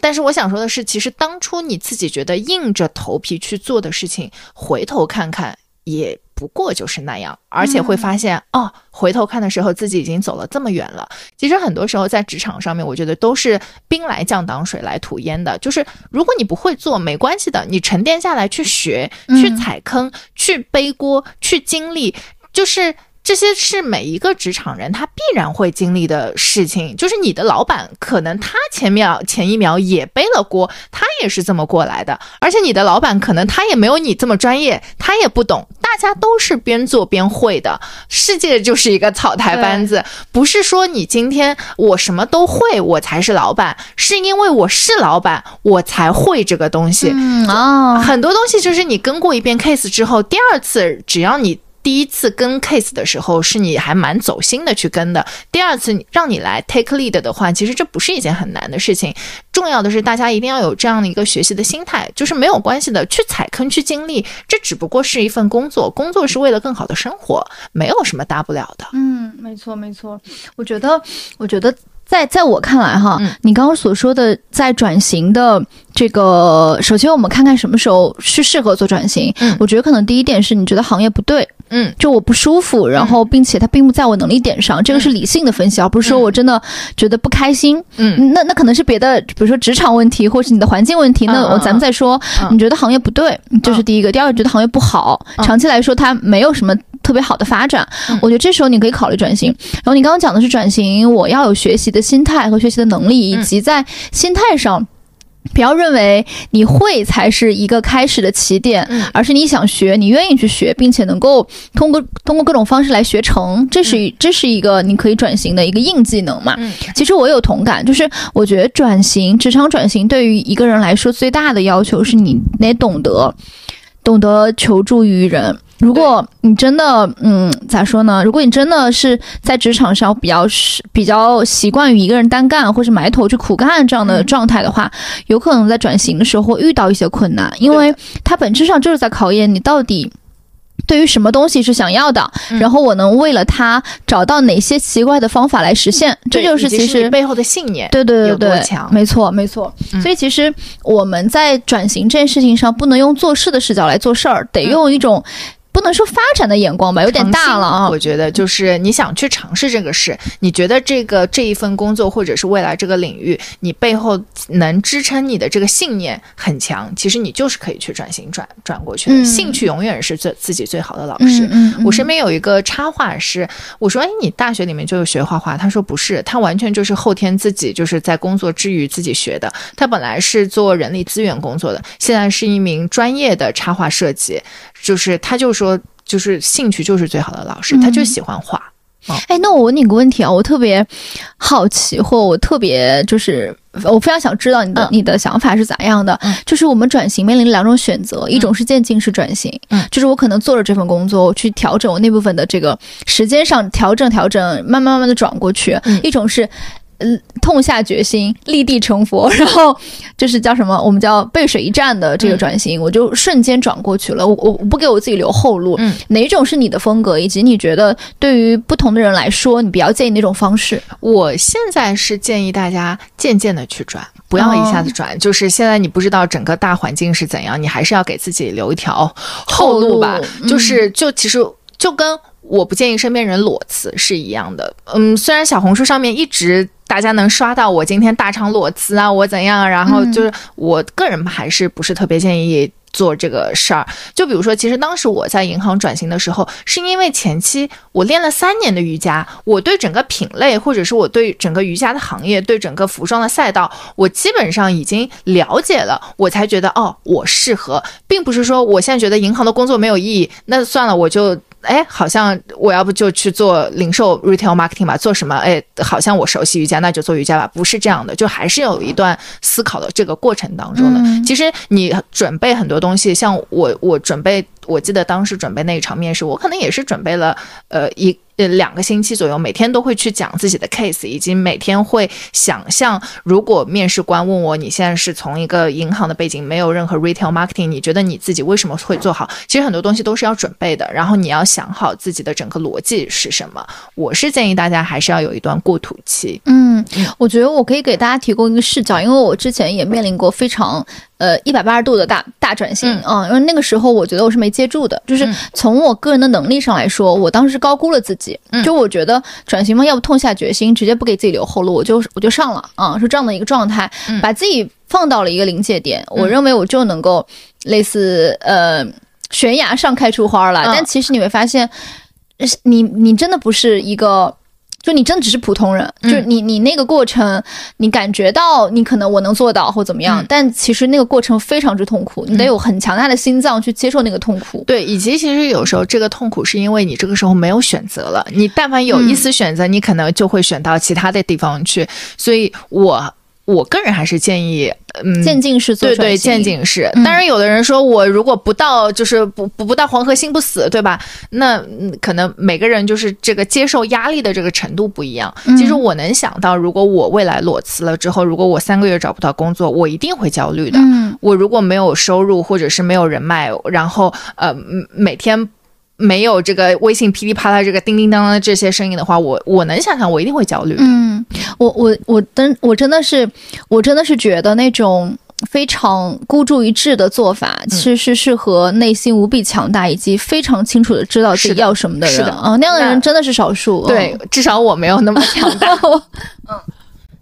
Speaker 1: 但是我想说的是，其实当初你自己觉得硬着头皮去做的事情，回头看看也不过就是那样，而且会发现、哦，回头看的时候自己已经走了这么远了。其实很多时候在职场上面，我觉得都是兵来将挡，水来土掩的。就是如果你不会做，没关系的，你沉淀下来去学、去
Speaker 3: 嗯
Speaker 1: 踩坑、去背锅、去经历，就是。这些是每一个职场人他必然会经历的事情，就是你的老板可能他前秒前一秒也背了锅，他也是这么过来的，而且你的老板可能他也没有你这么专业，他也不懂，大家都是边做边会的，世界就是一个草台班子，不是说你今天我什么都会，我才是老板，是因为我是老板，我才会这个东西。
Speaker 3: 嗯啊，
Speaker 1: 很多东西就是你跟过一遍 case 之后，第二次只要你。第一次跟 case 的时候，是你还蛮走心的去跟的。第二次让你来 take lead 的话，其实这不是一件很难的事情。重要的是，大家一定要有这样的一个学习的心态，就是没有关系的，去踩坑去经历，这只不过是一份工作，工作是为了更好的生活，没有什么大不了的。
Speaker 3: 嗯，没错没错，我觉得，我觉得在在我看来哈，
Speaker 1: 嗯。
Speaker 3: 你刚刚所说的在转型的这个，首先我们看看什么时候是适合做转型。
Speaker 1: 嗯。
Speaker 3: 我觉得可能第一点是你觉得行业不对，
Speaker 1: 嗯，
Speaker 3: 就我不舒服，然后并且它并不在我能力点上，这个是理性的分析，而不是说我真的觉得不开心。
Speaker 1: 嗯，
Speaker 3: 那那可能是别的，比如说职场问题，或是你的环境问题。那我咱们再说，
Speaker 1: 嗯。
Speaker 3: 你觉得行业不对，这是第一个。第二个，觉得行业不好，
Speaker 1: 嗯。
Speaker 3: 长期来说它没有什么特别好的发展。
Speaker 1: 嗯
Speaker 3: 我觉得这时候你可以考虑转型。然后你刚刚讲的是转型，我要有学习的心态和学习的能力，以
Speaker 1: 嗯
Speaker 3: 及在心态上。不要认为你会才是一个开始的起点，
Speaker 1: 嗯
Speaker 3: 而是你想学，你愿意去学，并且能够通过通过各种方式来学成，这是、这是一个你可以转型的一个硬技能嘛。
Speaker 1: 嗯
Speaker 3: 其实我有同感，就是我觉得转型，职场转型对于一个人来说最大的要求是你得懂得懂得求助于人。如果你真的，嗯，咋说呢？如果你真的是在职场上比较是比较习惯于一个人单干，或是埋头去苦干这样的状态的话，有可能在转型的时候会遇到一些困难，因为它本质上就是在考验你到底。对于什么东西是想要的，
Speaker 1: 嗯
Speaker 3: 然后我能为了它找到哪些奇怪的方法来实现，这就是其实
Speaker 1: 背后的信念。
Speaker 3: 对对对对，
Speaker 1: 强
Speaker 3: 没错没错。
Speaker 1: 嗯
Speaker 3: 所以其实我们在转型这件事情上，不能用做事的视角来做事儿，得用一种。不能说发展的眼光吧，有点大了啊
Speaker 1: 我。觉得就是你想去尝试这个事，你觉得这个这一份工作或者是未来这个领域，你背后能支撑你的这个信念很强，其实你就是可以去转型转转过去的。
Speaker 3: 嗯
Speaker 1: 兴趣永远是最自己最好的老师。
Speaker 3: 嗯嗯
Speaker 1: 我身边有一个插画师，我说：“哎，你大学里面就有学画画？”他说：“不是，他完全就是后天自己就是在工作之余自己学的。他本来是做人力资源工作的，现在是一名专业的插画设计。就是他就说，就是兴趣就是最好的老师，他就喜欢画。
Speaker 3: 哎，那我问你个问题啊，我特别好奇，或我特别就是我非常想知道你的、
Speaker 1: 嗯
Speaker 3: 你的想法是咋样的。
Speaker 1: 嗯
Speaker 3: 就是我们转型面临两种选择，一种是渐进式转型，
Speaker 1: 嗯
Speaker 3: 就是我可能做了这份工作，我去调整我那部分的这个时间上调整调整，慢慢慢慢的转过去；
Speaker 1: 嗯
Speaker 3: 一种是。呃，痛下决心，立地成佛，然后就是叫什么？我们叫背水一战的这个转型，我就瞬间转过去了。我我我不给我自己留后路。
Speaker 1: 嗯，
Speaker 3: 哪种是你的风格，以及你觉得对于不同的人来说，你比较建议哪种方式？
Speaker 1: 我现在是建议大家渐渐的去转，不要一下子转。就是现在你不知道整个大环境是怎样，你还是要给自己留一条后路吧。
Speaker 3: 路嗯
Speaker 1: 就是就其实就跟我不建议身边人裸辞是一样的。嗯，虽然小红书上面一直。大家能刷到我今天大厂裸辞啊，我怎样？然后就是我个人还是不是特别建议做这个事儿。就比如说，其实当时我在银行转型的时候，是因为前期我练了三年的瑜伽，我对整个品类或者是我对整个瑜伽的行业、对整个服装的赛道，我基本上已经了解了，我才觉得哦，我适合，并不是说我现在觉得银行的工作没有意义，那算了，我就。哎，好像我要不就去做零售 retail marketing 吧？做什么？哎，好像我熟悉瑜伽，那就做瑜伽吧。不是这样的，就还是有一段思考的这个过程当中的。
Speaker 3: 嗯
Speaker 1: 其实你准备很多东西，像我，我准备，我记得当时准备那一场面试，我可能也是准备了呃一。呃，两个星期左右，每天都会去讲自己的 case，以及每天会想象，如果面试官问我，你现在是从一个银行的背景，没有任何 retail marketing，你觉得你自己为什么会做好？其实很多东西都是要准备的，然后你要想好自己的整个逻辑是什么。我是建议大家还是要有一段过渡期。
Speaker 3: 嗯，我觉得我可以给大家提供一个视角，因为我之前也面临过非常呃一百八十度的大大转型
Speaker 1: 嗯。
Speaker 3: 啊、因为那个时候我觉得我是没接住的，就是
Speaker 1: 嗯。
Speaker 3: 从我个人的能力上来说，我当时高估了自己，
Speaker 1: 嗯。
Speaker 3: 就我觉得转型嘛，要不痛下决心，直接不给自己留后路，我就我就上了啊、是这样的一个状态，
Speaker 1: 嗯。
Speaker 3: 把自己放到了一个临界点，我认为我就能够类似呃悬崖上开出花来，
Speaker 1: 嗯。
Speaker 3: 但其实你会发现，呃你你真的不是一个。就你真的只是普通人，
Speaker 1: 嗯
Speaker 3: 就是你你那个过程，你感觉到你可能我能做到或怎么样，
Speaker 1: 嗯
Speaker 3: 但其实那个过程非常之痛苦，你得有很强大的心脏去接受那个痛苦。
Speaker 1: 对，以及其实有时候这个痛苦是因为你这个时候没有选择了，你但凡有一丝选择，你可能就会选到其他的地方去。所以我我个人还是建议，嗯，
Speaker 3: 渐进式做
Speaker 1: 对对，渐进式。
Speaker 3: 嗯
Speaker 1: 当然，有的人说我如果不到，就是不不不到黄河心不死，对吧？那嗯可能每个人就是这个接受压力的这个程度不一样。
Speaker 3: 嗯
Speaker 1: 其实我能想到，如果我未来裸辞了之后，如果我三个月找不到工作，我一定会焦虑的。
Speaker 3: 嗯
Speaker 1: 我如果没有收入，或者是没有人脉，然后呃嗯每天。没有这个微信噼里啪啦这个叮叮当当的这些声音的话，我我能想象，我一定会焦虑。
Speaker 3: 嗯，我我我真我真的是我真的是觉得那种。非常孤注一掷的做法，
Speaker 1: 嗯
Speaker 3: 其实是适合内心无比强大以及非常清楚的知道自己要什么的人
Speaker 1: 是的
Speaker 3: 啊，那样的人真的是少数。
Speaker 1: 对，至少我没有那么强大。
Speaker 2: 嗯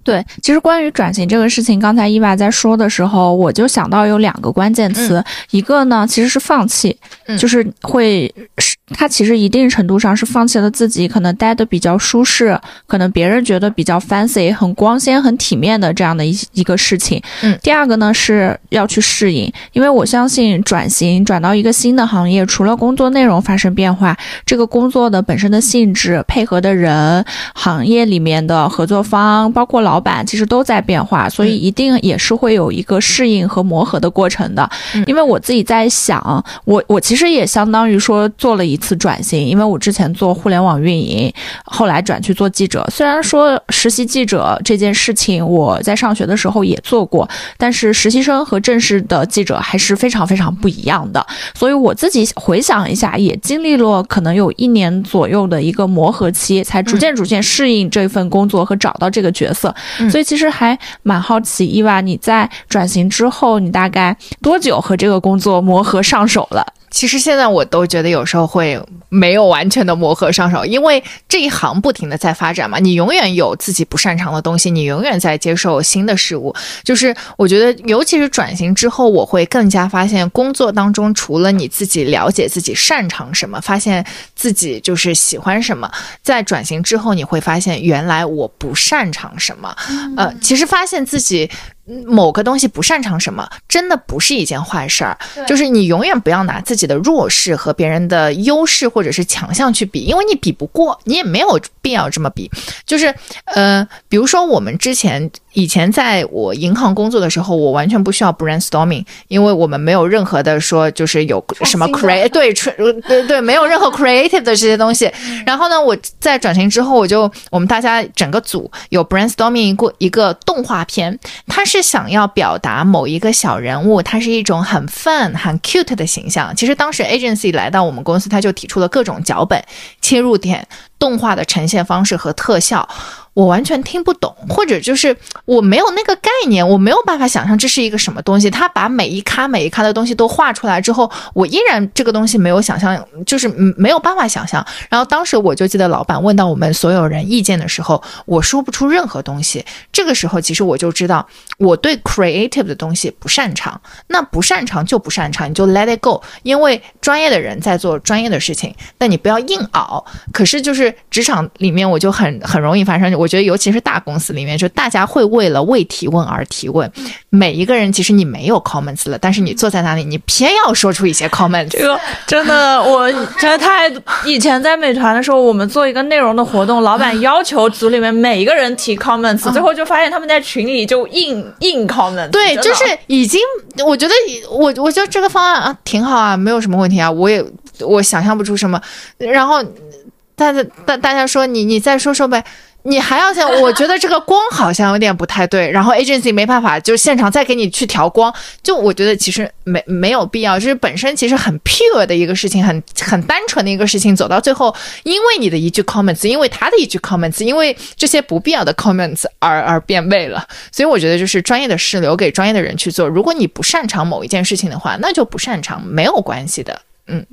Speaker 2: 对，其实关于转型这个事情，刚才伊娃在说的时候，我就想到有两个关键词，一个呢其实是放弃，
Speaker 1: 嗯
Speaker 2: 就是会是他其实一定程度上是放弃了自己可能待的比较舒适，可能别人觉得比较 fancy、很光鲜、很体面的这样的一一个事情。
Speaker 1: 嗯，
Speaker 2: 第二个呢是要去适应，因为我相信转型转到一个新的行业，除了工作内容发生变化，这个工作的本身的性质、配合的人、行业里面的合作方，包括老板，其实都在变化，所以一定也是会有一个适应和磨合的过程的。
Speaker 1: 嗯
Speaker 2: 因为我自己在想，我我其实也相当于说做了一次转型，因为我之前做互联网运营，后来转去做记者。虽然说实习记者这件事情我在上学的时候也做过，但是实习生和正式的记者还是非常非常不一样的。所以我自己回想一下，也经历了可能有一年左右的一个磨合期，才逐渐逐渐适应这份工作和找到这个角色。
Speaker 1: 嗯
Speaker 2: 所以其实还蛮好奇，伊娃你在转型之后，你大概多久和这个工作磨合上手了？
Speaker 1: 其实现在我都觉得有时候会没有完全的磨合上手，因为这一行不停的在发展嘛，你永远有自己不擅长的东西，你永远在接受新的事物。就是我觉得，尤其是转型之后，我会更加发现工作当中，除了你自己了解自己擅长什么，发现自己就是喜欢什么，在转型之后，你会发现原来我不擅长什么。呃，其实发现自己。某个东西不擅长什么，真的不是一件坏事儿。就是你永远不要拿自己的弱势和别人的优势或者是强项去比，因为你比不过，你也没有必要这么比。就是呃，比如说我们之前以前在我银行工作的时候，我完全不需要 brainstorming，因为我们没有任何的说就是有什么 create 对对对，没有任何 creative 的这些东西。然后呢，我在转型之后，我就我们大家整个组有 brainstorming 一个一个动画片，它是想要表达某一个小人物，它是一种很 fun 很 cute 的形象。其实当时 agency 来到我们公司，他就提出了各种脚本、切入点、动画的呈现方式和特效。我完全听不懂，或者就是我没有那个概念，我没有办法想象这是一个什么东西。他把每一咖每一咖的东西都画出来之后，我依然这个东西没有想象，就是嗯没有办法想象。然后当时我就记得老板问到我们所有人意见的时候，我说不出任何东西。这个时候其实我就知道我对 creative 的东西不擅长，那不擅长就不擅长，你就 let it go。因为专业的人在做专业的事情，但你不要硬熬。可是就是职场里面，我就很很容易发生。我觉得，尤其是大公司里面，就大家会为了为提问而提问。每一个人其实你没有 comments 了，但是你坐在那里，你偏要说出一些 comments。
Speaker 2: 这个真的，我 真的太以前在美团的时候，我们做一个内容的活动，老板要求组里面每一个人提 comments，、最后就发现他们在群里就硬硬 comments。
Speaker 1: 对，就是已经，我觉得我我觉得这个方案啊挺好啊，没有什么问题啊，我也我想象不出什么。然后大家大大家说你你再说说呗。你还要想，我觉得这个光好像有点不太对，然后 agency 没办法，就现场再给你去调光，就我觉得其实没没有必要，就是本身其实很 pure 的一个事情，很很单纯的一个事情，走到最后，因为你的一句 comments，因为他的一句 comments，因为这些不必要的 comments 而而变味了，所以我觉得就是专业的事留给专业的人去做，如果你不擅长某一件事情的话，那就不擅长，没有关系的。
Speaker 3: 嗯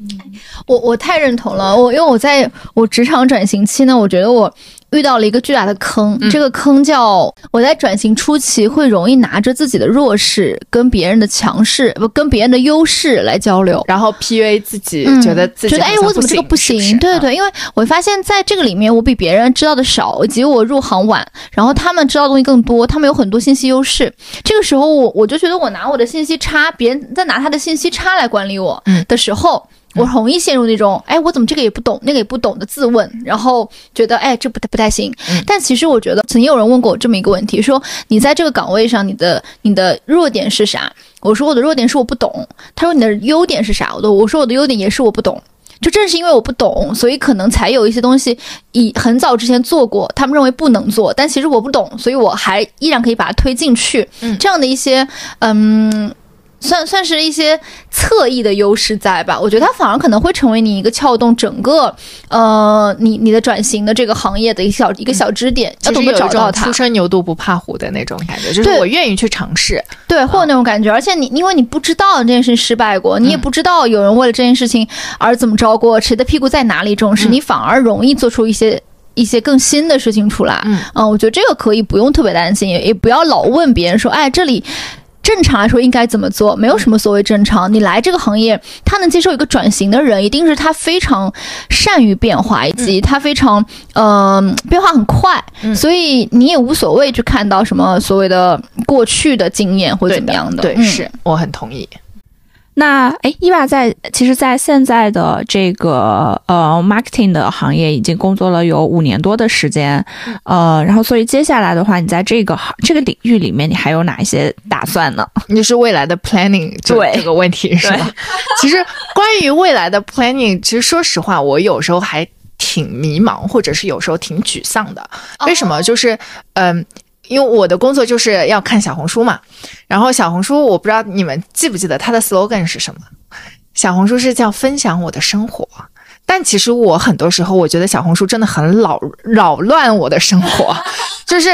Speaker 3: 我我太认同了，我因为我在我职场转型期呢，我觉得我遇到了一个巨大的坑，这个坑叫我在转型初期会容易拿着自己的弱势跟别人的强势不跟别人的优势来交流。
Speaker 1: 然后 PUA 自己，
Speaker 3: 嗯
Speaker 1: 觉得自己
Speaker 3: 觉得哎，我怎么这个不
Speaker 1: 行？
Speaker 3: 行？
Speaker 1: 是不是
Speaker 3: 对对，因为我发现在这个里面，我比别人知道的少，以及我入行晚，然后他们知道的东西更多，他们有很多信息优势。这个时候我，我就觉得我拿我的信息差，别人在拿他的信息差来管理我
Speaker 1: 嗯
Speaker 3: 的时候。我容易陷入那种，哎，我怎么这个也不懂，那个也不懂的自问，然后觉得，哎，这不太不太行。
Speaker 1: 嗯
Speaker 3: 但其实我觉得，曾经有人问过我这么一个问题，说你在这个岗位上，你的你的弱点是啥？我说我的弱点是我不懂。他说你的优点是啥？我的我说我的优点也是我不懂。就正是因为我不懂，所以可能才有一些东西以很早之前做过，他们认为不能做，但其实我不懂，所以我还依然可以把它推进去。
Speaker 1: 嗯
Speaker 3: 这样的一些嗯。算算是一些侧翼的优势在吧？我觉得它反而可能会成为你一个撬动整个呃你你的转型的这个行业的一小一个小支点，要懂得找到它
Speaker 1: 初。生牛犊不怕虎的那种感觉，就是
Speaker 3: 对
Speaker 1: 我愿意去尝试。
Speaker 3: 对，会有那种感觉，而且你因为你不知道这件事失败过，
Speaker 1: 嗯
Speaker 3: 你也不知道有人为了这件事情而怎么着过，谁的屁股在哪里这种事，
Speaker 1: 嗯
Speaker 3: 你反而容易做出一些。一些更新的事情出来，
Speaker 1: 嗯
Speaker 3: 我觉得这个可以不用特别担心，也也不要老问别人说，哎，这里正常来说应该怎么做？没有什么所谓正常。你来这个行业，他能接受一个转型的人，一定是他非常善于变化，以及他非常嗯、变化很快，
Speaker 1: 嗯
Speaker 3: 所以你也无所谓去看到什么所谓的过去的经验或者怎么样的。
Speaker 1: 对，
Speaker 3: 嗯
Speaker 1: 是我很同意。
Speaker 2: 那哎，伊娃在其实，在现在的这个呃 marketing 的行业已经工作了有五年多的时间，呃，然后所以接下来的话，你在这个行这个领域里面，你还有哪一些打算呢？
Speaker 1: 你是未来的 planning 这
Speaker 2: 对
Speaker 1: 这个问题是吧？其实关于未来的 planning，其实说实话，我有时候还挺迷茫，或者是有时候挺沮丧的。为什么？就是嗯。因为我的工作就是要看小红书嘛，然后小红书我不知道你们记不记得它的 slogan 是什么？小红书是叫分享我的生活，但其实我很多时候我觉得小红书真的很扰扰乱我的生活，就是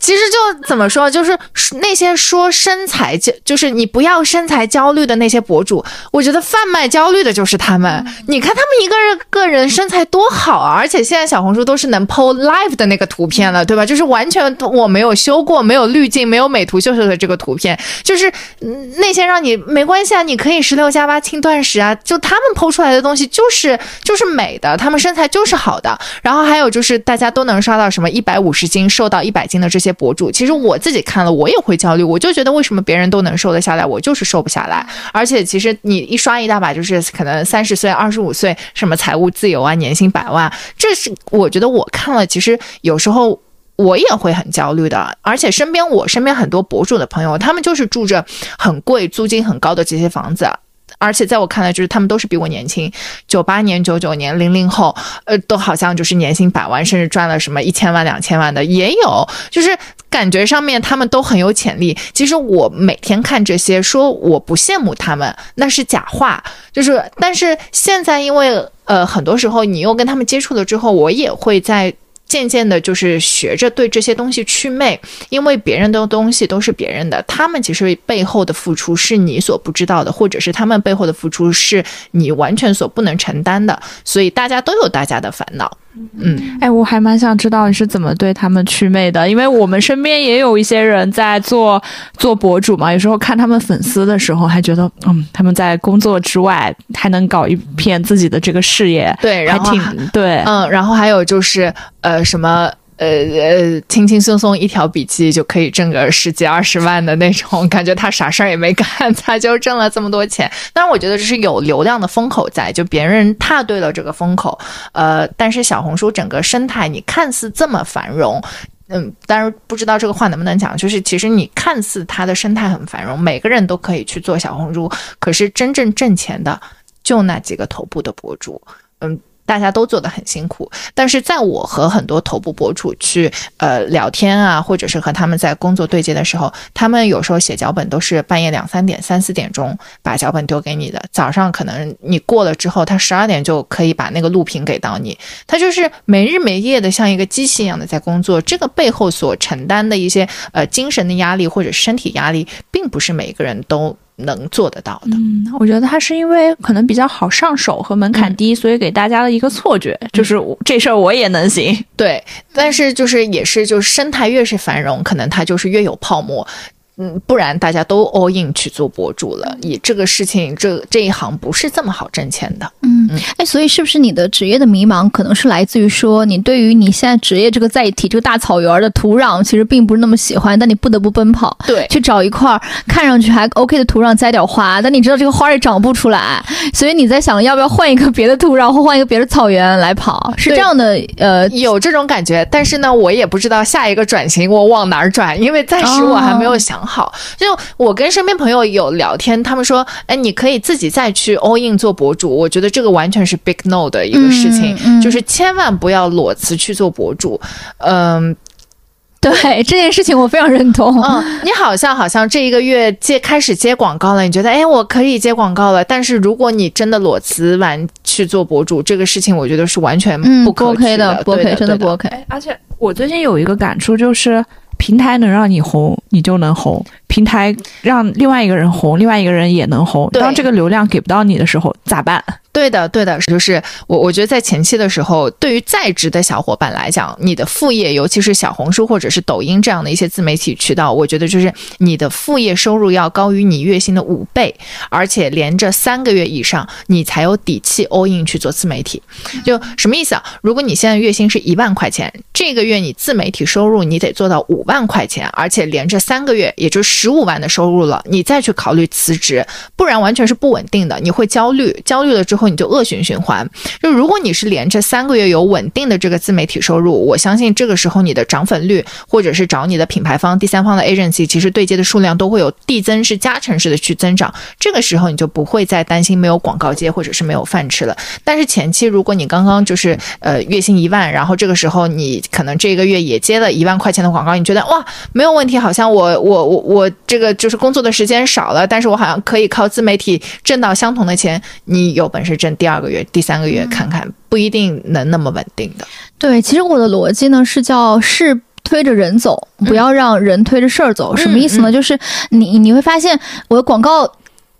Speaker 1: 其实就怎么说，就是那些说身材焦，就是你不要身材焦虑的那些博主，我觉得贩卖焦虑的就是他们。你看他们一个人个人身材多好啊，而且现在小红书都是能 PO live 的那个图片了，对吧？就是完全我没有修过，没有滤镜，没有美图秀秀的这个图片，就是嗯那些让你没关系啊，你可以十六加八轻断食啊，就他们 PO 出来的东西就是就是美的，他们身材就是好的。然后还有就是大家都能刷到什么一百五十斤瘦到一百斤的这些博主，其实我自己看了我也会焦虑，我就觉得为什么别人都能瘦得下来，我就是瘦不下来。而且其实你一刷一大把，就是可能三十岁、二十五岁，什么财务自由啊，年薪百万，这是我觉得我看了，其实有时候。我也会很焦虑的，而且身边我身边很多博主的朋友，他们就是住着很贵、租金很高的这些房子，而且在我看来，就是他们都是比我年轻，九八年、九九年、零零后，呃，都好像就是年薪百万，甚至赚了什么一千万、两千万的也有，就是感觉上面他们都很有潜力。其实我每天看这些，说我不羡慕他们，那是假话。就是，但是现在因为呃，很多时候你又跟他们接触了之后，我也会在。渐渐的，就是学着对这些东西祛魅，因为别人的东西都是别人的，他们其实背后的付出是你所不知道的，或者是他们背后的付出是你完全所不能承担的，所以大家都有大家的烦恼。嗯，
Speaker 2: 哎，我还蛮想知道你是怎么对他们祛魅的，因为我们身边也有一些人在做做博主嘛，有时候看他们粉丝的时候，还觉得，嗯，他们在工作之外还能搞一片自己的这个事业，
Speaker 1: 对，然后
Speaker 2: 还挺对，
Speaker 1: 嗯，然后还有就是呃什么。呃呃，轻轻松松一条笔记就可以挣个十几二十万的那种，感觉他啥事儿也没干，他就挣了这么多钱。当然，我觉得这是有流量的风口在，就别人踏对了这个风口。呃，但是小红书整个生态，你看似这么繁荣。嗯，当然不知道这个话能不能讲，就是其实你看似它的生态很繁荣，每个人都可以去做小红书，可是真正挣钱的就那几个头部的博主，嗯。大家都做得很辛苦，但是在我和很多头部博主去呃聊天啊，或者是和他们在工作对接的时候，他们有时候写脚本都是半夜两三点、三四点钟把脚本丢给你的，早上可能你过了之后，他十二点就可以把那个录屏给到你，他就是没日没夜的像一个机器一样的在工作，这个背后所承担的一些呃精神的压力或者身体压力，并不是每个人都能做得到的。
Speaker 2: 嗯，我觉得他是因为可能比较好上手和门槛低，所以给大家的一个错觉就是这事儿我也能行。
Speaker 1: 对，但是就是也是就是生态越是繁荣，可能它就是越有泡沫。嗯，不然大家都 all in 去做博主了，以这个事情这这一行不是这么好挣钱的。
Speaker 3: 嗯，哎，所以是不是你的职业的迷茫，可能是来自于说你对于你现在职业这个载体这个大草原的土壤，其实并不是那么喜欢，但你不得不奔跑，
Speaker 1: 对。
Speaker 3: 去找一块看上去还 OK 的土壤栽点花，但你知道这个花也长不出来，所以你在想要不要换一个别的土壤或换一个别的草原来跑，是这样的，呃，
Speaker 1: 有这种感觉，但是呢，我也不知道下一个转型我往哪儿转，因为暂时我还没有想好。就我跟身边朋友有聊天，他们说，哎，你可以自己再去 all in 做博主，我觉得这个完全是 big no 的一个事情，
Speaker 3: 嗯嗯
Speaker 1: 就是千万不要裸辞去做博主。嗯，
Speaker 3: 对这件事情我非常认同。
Speaker 1: 嗯，你好像好像这一个月接开始接广告了，你觉得哎，我可以接广告了。但是如果你真的裸辞完去做博主，这个事情我觉得是完全
Speaker 3: 嗯，
Speaker 1: 不可取
Speaker 3: OK 的，不
Speaker 1: 对
Speaker 3: OK，真的不 OK。
Speaker 2: 而且我最近有一个感触，就是平台能让你红，你就能红；平台让另外一个人红，另外一个人也能红。当这个流量给不到你的时候，咋办？
Speaker 1: 对的，对的，就是我我觉得在前期的时候，对于在职的小伙伴来讲，你的副业，尤其是小红书或者是抖音这样的一些自媒体渠道，我觉得就是你的副业收入要高于你月薪的五倍，而且连着三个月以上，你才有底气 all in 去做自媒体。就什么意思啊？如果你现在月薪是一万块钱，这个月你自媒体收入你得做到五万块钱，而且连着三个月，也就十五万的收入了，你再去考虑辞职，不然完全是不稳定的，你会焦虑，焦虑了之后后你就恶性循环。就如果你是连着三个月有稳定的这个自媒体收入，我相信这个时候你的涨粉率，或者是找你的品牌方、第三方的 agency，其实对接的数量都会有递增式、加成式的去增长。这个时候你就不会再担心没有广告接或者是没有饭吃了。但是前期如果你刚刚就是呃月薪一万，然后这个时候你可能这个月也接了一万块钱的广告，你觉得哇没有问题，好像我我我我这个就是工作的时间少了，但是我好像可以靠自媒体挣到相同的钱。你有本事挣第二个月、第三个月看看，不一定能那么稳定的。
Speaker 3: 对，其实我的逻辑呢是叫事推着人走，不要让人推着事儿走。什么意思呢？就是你你会发现我的广告。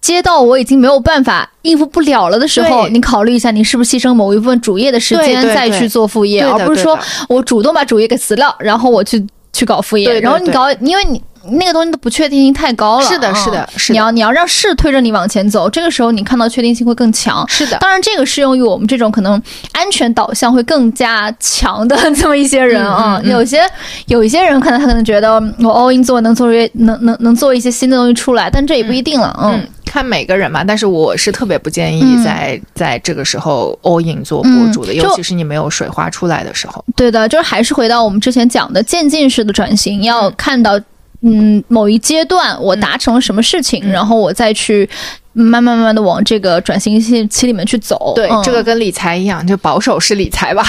Speaker 3: 接到我已经没有办法应付不了了的时候，你考虑一下，你是不是牺牲某一部分主业的时间再去做副业，而不是说我主动把主业给辞掉，然后我去去搞副业。然后你搞，因为你那个东西的不确定性太高了。
Speaker 1: 是的
Speaker 3: 嗯
Speaker 1: 是的是的
Speaker 3: 你要你要让事推着你往前走，这个时候你看到确定性会更强。
Speaker 1: 是的，
Speaker 3: 当然，这个适用于我们这种可能安全导向会更加强的这么一些人啊。
Speaker 1: 嗯嗯嗯
Speaker 3: 有些有一些人可能他可能觉得我 all in 做能做越能能能做一些新的东西出来，但这也不一定了。嗯，
Speaker 1: 嗯，看每个人嘛，但是我是特别不建议
Speaker 3: 嗯
Speaker 1: 在、在这个时候 all in 做博主的，
Speaker 3: 嗯
Speaker 1: 尤其是你没有水花出来的时候。
Speaker 3: 对的，就是还是回到我们之前讲的渐进式的转型，要看到。嗯，某一阶段我达成了什么事情，
Speaker 1: 嗯。
Speaker 3: 然后我再去慢慢慢慢的往这个转型期期里面去走。
Speaker 1: 对，
Speaker 3: 嗯
Speaker 1: 这个跟理财一样，就保守是理财吧。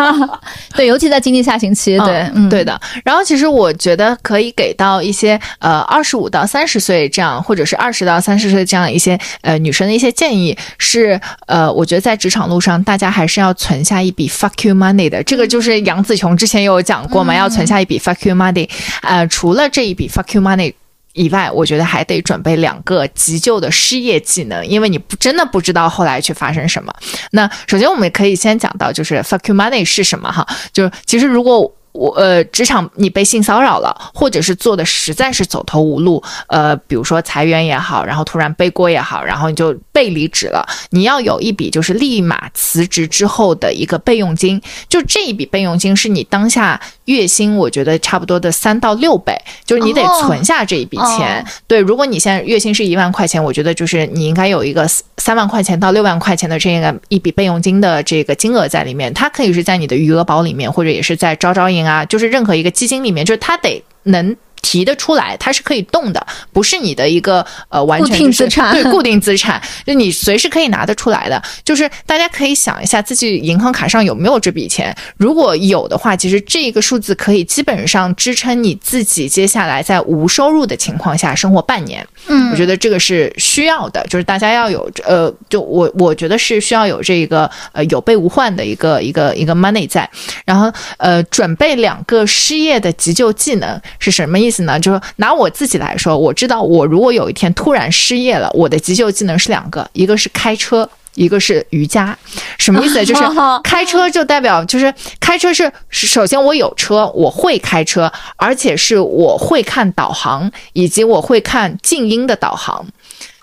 Speaker 3: 对，尤其在经济下行期，对，嗯，
Speaker 1: 对的。然后其实我觉得可以给到一些呃二十五到三十岁这样，或者是二十到三十岁这样一些呃女生的一些建议是呃，我觉得在职场路上大家还是要存下一笔 fuck you money 的。这个就是杨紫琼之前有讲过嘛，要存下一笔 fuck you money。呃，除了这一笔 fuck you money。以外，我觉得还得准备两个急救的失业技能，因为你不真的不知道后来去发生什么。那首先我们可以先讲到，就是 fuck you money 是什么哈？就是其实如果我呃，职场你被性骚扰了，或者是做的实在是走投无路，呃，比如说裁员也好，然后突然背锅也好，然后你就被离职了，你要有一笔就是立马辞职之后的一个备用金，就这一笔备用金是你当下月薪，我觉得差不多的三到六倍，就是你得
Speaker 3: 哦
Speaker 1: 存下这一笔钱。
Speaker 3: 哦
Speaker 1: 对，如果你现在月薪是一万块钱，我觉得就是你应该有一个三万块钱到六万块钱的这个一笔备用金的这个金额在里面，它可以是在你的余额宝里面，或者也是在招招银啊，就是任何一个基金里面，就是它得能。提得出来，它是可以动的，不是你的一个呃完全
Speaker 3: 固定资产
Speaker 1: 对固定资产，就你随时可以拿得出来的。就是大家可以想一下自己银行卡上有没有这笔钱，如果有的话，其实这个数字可以基本上支撑你自己接下来在无收入的情况下生活半年。
Speaker 3: 嗯，
Speaker 1: 我觉得这个是需要的，就是大家要有呃，就我我觉得是需要有这个呃有备无患的一个一个一个 money 在，然后呃准备两个失业的急救技能是什么意思呢？就是拿我自己来说，我知道我如果有一天突然失业了，我的急救技能是两个，一个是开车。一个是瑜伽，什么意思？就是开车就代表就是开车是是首先我有车，我会开车，而且是我会看导航，以及我会看静音的导航。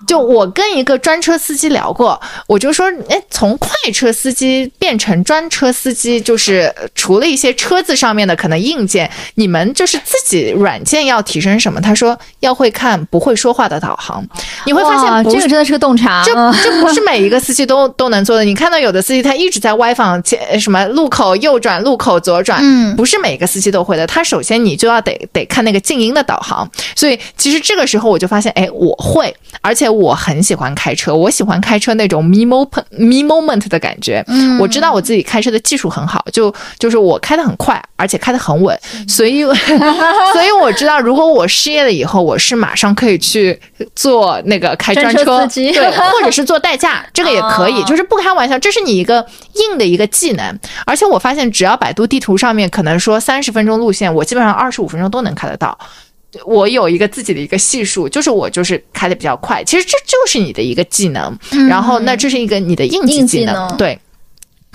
Speaker 1: 就我跟一个专车司机聊过，我就说，哎，从快车司机变成专车司机，就是除了一些车子上面的可能硬件，你们就是自己软件要提升什么？他说要会看不会说话的导航，你会发现
Speaker 3: 这个真的是个洞察，
Speaker 1: 这
Speaker 3: 嗯
Speaker 1: 这不是每一个司机都都能做的。你看到有的司机他一直在歪放前什么路口右转、路口左转，
Speaker 3: 嗯
Speaker 1: 不是每个司机都会的。他首先你就要得得看那个静音的导航。所以其实这个时候我就发现，哎，我会，而且我很喜欢开车，我喜欢开车那种 me moment me moment 的感觉。
Speaker 3: 嗯
Speaker 1: 我知道我自己开车的技术很好，就就是我开得很快，而且开得很稳，所以 所以我知道，如果我失业了以后，我是马上可以去做那个开专
Speaker 3: 专车
Speaker 1: 车，
Speaker 3: 司机
Speaker 1: 对，或者是做代驾，这个也可以，
Speaker 3: 哦
Speaker 1: 就是不开玩笑，这是你一个硬的一个技能。而且我发现，只要百度地图上面可能说三十分钟路线，我基本上二十五分钟都能开得到。我有一个自己的一个系数，就是我就是开的比较快，其实这就是你的一个技能，然后那这是一个你的硬技
Speaker 3: 硬技，
Speaker 1: 能对。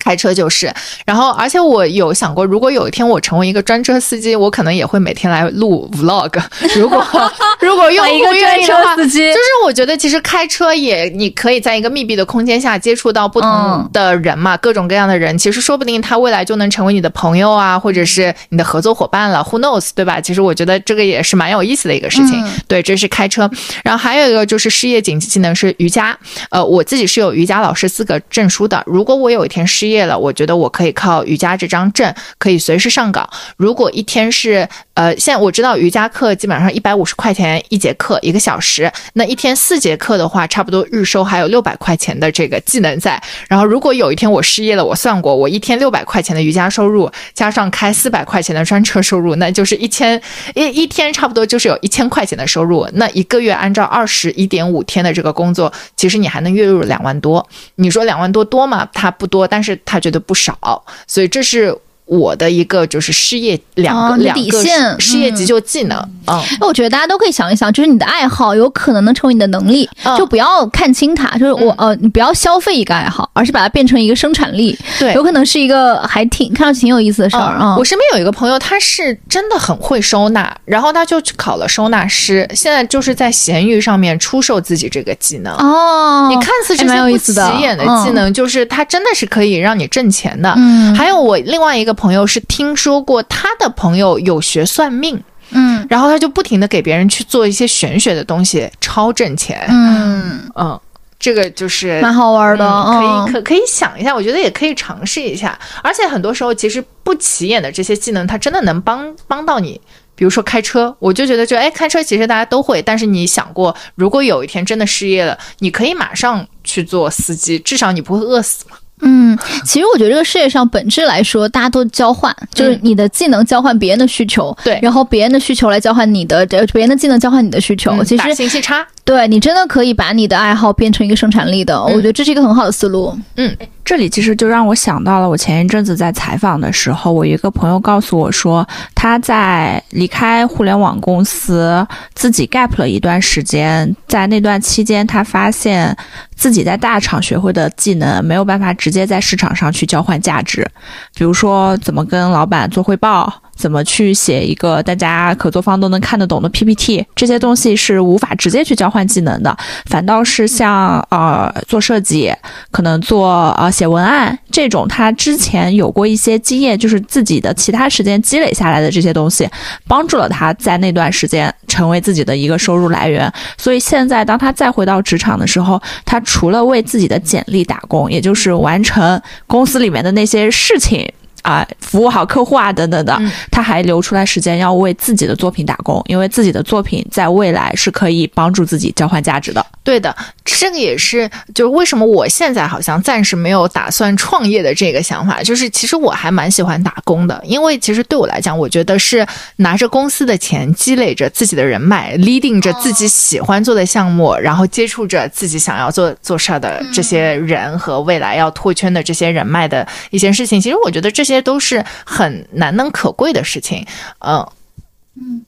Speaker 1: 开车就是，然后而且我有想过，如果有一天我成为一个专车司机，我可能也会每天来录 vlog。如果 如果用户愿意的话，
Speaker 3: 司机
Speaker 1: 就是我觉得其实开车也你可以在一个密闭的空间下接触到不同的人嘛，各种各样的人，其实说不定他未来就能成为你的朋友啊，或者是你的合作伙伴了，Who knows，对吧？其实我觉得这个也是蛮有意思的一个事情。
Speaker 3: 嗯
Speaker 1: 对，这是开车，然后还有一个就是失业紧急技能是瑜伽。呃，我自己是有瑜伽老师资格证书的。如果我有一天失业业了，我觉得我可以靠瑜伽这张证，可以随时上岗。如果一天是呃，现在我知道瑜伽课基本上一百五十块钱一节课一个小时，那一天四节课的话，差不多日收还有六百块钱的这个技能在。然后如果有一天我失业了，我算过，我一天六百块钱的瑜伽收入，加上开四百块钱的专车收入，那就是一千一一天差不多就是有一千块钱的收入。那一个月按照二十一点五天的这个工作，其实你还能月入两万多。你说两万多多吗？它不多，但是他觉得不少，所以这是。我的一个就是失业两个、
Speaker 3: 哦你的
Speaker 1: 两个
Speaker 3: 底线
Speaker 1: 失失业急救技能，嗯，
Speaker 3: 那我觉得大家都可以想一想，就是你的爱好有可能能成为你的能力，
Speaker 1: 嗯
Speaker 3: 就不要看轻它。就是我、呃，你不要消费一个爱好，而是把它变成一个生产力，
Speaker 1: 对
Speaker 3: 有可能是一个还挺看上去挺有意思的事儿啊。
Speaker 1: 我身边有一个朋友，他是真的很会收纳，然后他就去考了收纳师，现在就是在闲鱼上面出售自己这个技能。
Speaker 3: 哦，
Speaker 1: 你看似这
Speaker 3: 还蛮
Speaker 1: 些不
Speaker 3: 有意思的
Speaker 1: 起眼的技能，就是它真的是可以让你挣钱的。
Speaker 3: 嗯
Speaker 1: 还有我另外一个朋友是听说过他的朋友有学算命，
Speaker 3: 嗯
Speaker 1: 然后他就不停的给别人去做一些玄学的东西，超挣钱。
Speaker 3: 嗯，
Speaker 1: 嗯，这个就是
Speaker 3: 蛮好玩的，
Speaker 1: 嗯可以
Speaker 3: 嗯
Speaker 1: 可可以想一下，我觉得也可以尝试一下。而且很多时候，其实不起眼的这些技能，它真的能帮帮到你。比如说开车，我就觉得就哎，开车其实大家都会，但是你想过，如果有一天真的失业了，你可以马上去做司机，至少你不会饿死嘛。
Speaker 3: 嗯，其实我觉得这个世界上本质来说，大家都交换，就是你的技能交换别人的需求，
Speaker 1: 嗯对
Speaker 3: 然后别人的需求来交换你的，呃别人的技能交换你的需求。其实
Speaker 1: 信息差，
Speaker 3: 对你真的可以把你的爱好变成一个生产力的，
Speaker 1: 嗯
Speaker 3: 我觉得这是一个很好的思路。
Speaker 2: 嗯这里其实就让我想到了，我前一阵子在采访的时候，我一个朋友告诉我说，他在离开互联网公司，自己 gap 了一段时间，在那段期间，他发现自己在大厂学会的技能没有办法直接在市场上去交换价值，比如说怎么跟老板做汇报。怎么去写一个大家合作方都能看得懂的 PPT，这些东西是无法直接去交换技能的，反倒是像呃做设计，可能做呃写文案这种，他之前有过一些经验，就是自己的其他时间积累下来的这些东西，帮助了他在那段时间成为自己的一个收入来源。所以现在当他再回到职场的时候，他除了为自己的简历打工，也就是完成公司里面的那些事情。啊，服务好客户啊，等等的，
Speaker 1: 嗯
Speaker 2: 他还留出来时间要为自己的作品打工，因为自己的作品在未来是可以帮助自己交换价值的。
Speaker 1: 对的，这个也是，就是为什么我现在好像暂时没有打算创业的这个想法，就是其实我还蛮喜欢打工的，因为其实对我来讲，我觉得是拿着公司的钱，积累着自己的人脉，leading 着自己喜欢做的项目，然后接触着自己想要做做事儿的这些人和未来要拓圈的这些人脉的一些事情，其实我觉得这些这都是很难能可贵的事情，嗯。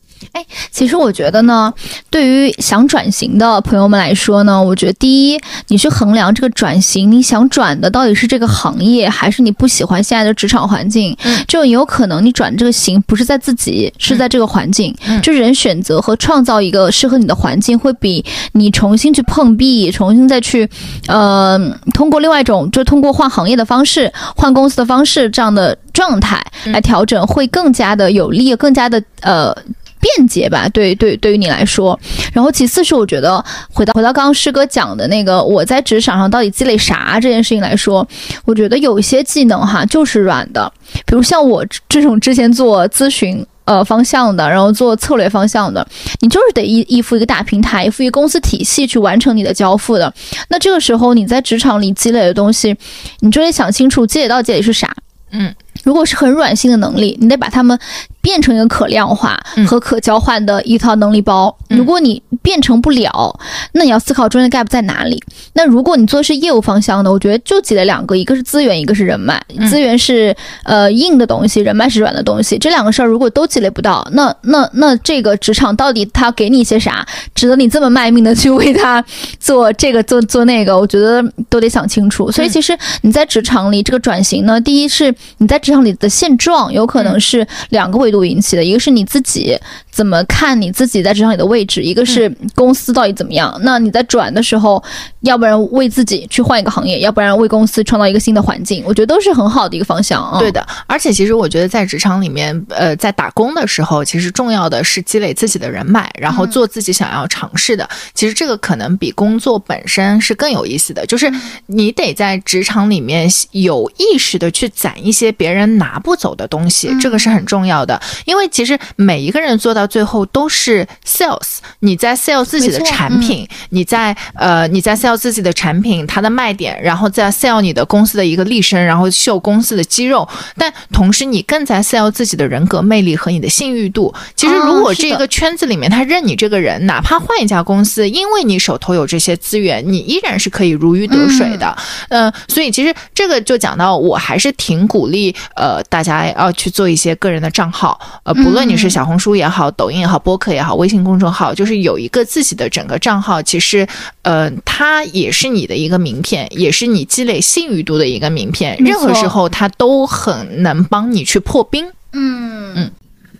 Speaker 3: 其实我觉得呢，对于想转型的朋友们来说呢，我觉得第一，你去衡量这个转型，你想转的到底是这个行业，还是你不喜欢现在的职场环境？
Speaker 1: 嗯
Speaker 3: 就有可能你转这个型不是在自己，是在这个环境。
Speaker 1: 嗯
Speaker 3: 就人选择和创造一个适合你的环境，会比你重新去碰壁，重新再去，呃，通过另外一种，就通过换行业的方式、换公司的方式这样的状态
Speaker 1: 嗯
Speaker 3: 来调整，会更加的有利，更加的呃。便捷吧，对对，对于你来说。然后其次是我觉得回到回到刚刚师哥讲的那个我在职场上到底积累啥这件事情来说，我觉得有一些技能哈就是软的，比如像我这种之前做咨询。呃，方向的，然后做策略方向的，你就是得依依附一个大平台，依附一公司体系去完成你的交付的。那这个时候你在职场里积累的东西，你就得想清楚积累到底积累是啥。
Speaker 1: 嗯，
Speaker 3: 如果是很软性的能力，你得把它们变成一个可量化
Speaker 1: 嗯
Speaker 3: 和可交换的一套能力包。
Speaker 1: 嗯
Speaker 3: 如果你变成不了，那你要思考中间的 gap 在哪里。那如果你做的是业务方向的，我觉得就积累两个，一个是资源，一个是人脉。
Speaker 1: 嗯
Speaker 3: 资源是呃硬的东西，人脉是软的东西。这两个事儿如果都积累不到，那那那这个职场到底他给你些啥，值得你这么卖命的去为他做这个做做那个？我觉得都得想清楚。所以
Speaker 1: 嗯
Speaker 3: 其实你在职场里这个转型呢，第一是你在职场里的现状有可能是两个维度引起的，一个是你自己怎么看你自己在职场里的位置，一个是公司到底怎么样。那你在转的时候，要不然为自己去换一个行业，要不然为公司创造一个新的环境，我觉得都是很好的一个方向啊。
Speaker 1: 对的，而且其实我觉得在职场里面，呃，在打工的时候，其实重要的是积累自己的人脉，然后做自己想要尝试的。其实这个可能比工作本身是更有意思的，就是你得在职场里面有意识的去攒一些别人拿不走的东西，这个是很重要的。因为其实每一个人做到最后都是 sales，你在 sell 自己的产品，你在呃你在 sell 自己的产品，它的卖点，然后再 sell 你的公司的一个立身，然后秀公司的肌肉，但同时你更在 sell 自己的人格魅力和你的信誉度。其实
Speaker 3: 哦
Speaker 1: 如果这个圈子里面他认你这个人，哪怕换一家公司，因为你手头有这些资源，你依然是可以如鱼得水的。嗯、所以其实这个就讲到，我还是挺鼓励呃大家要去做一些个人的账号，呃，不论你是小红书也好、抖音也好、播客也好、微信公众号，就是有一个自己的整个账号，其实呃它也是你的一个名片，也是你积累信誉度的一个名片，任何时候它都很能帮你去破冰。
Speaker 3: 嗯。
Speaker 2: 嗯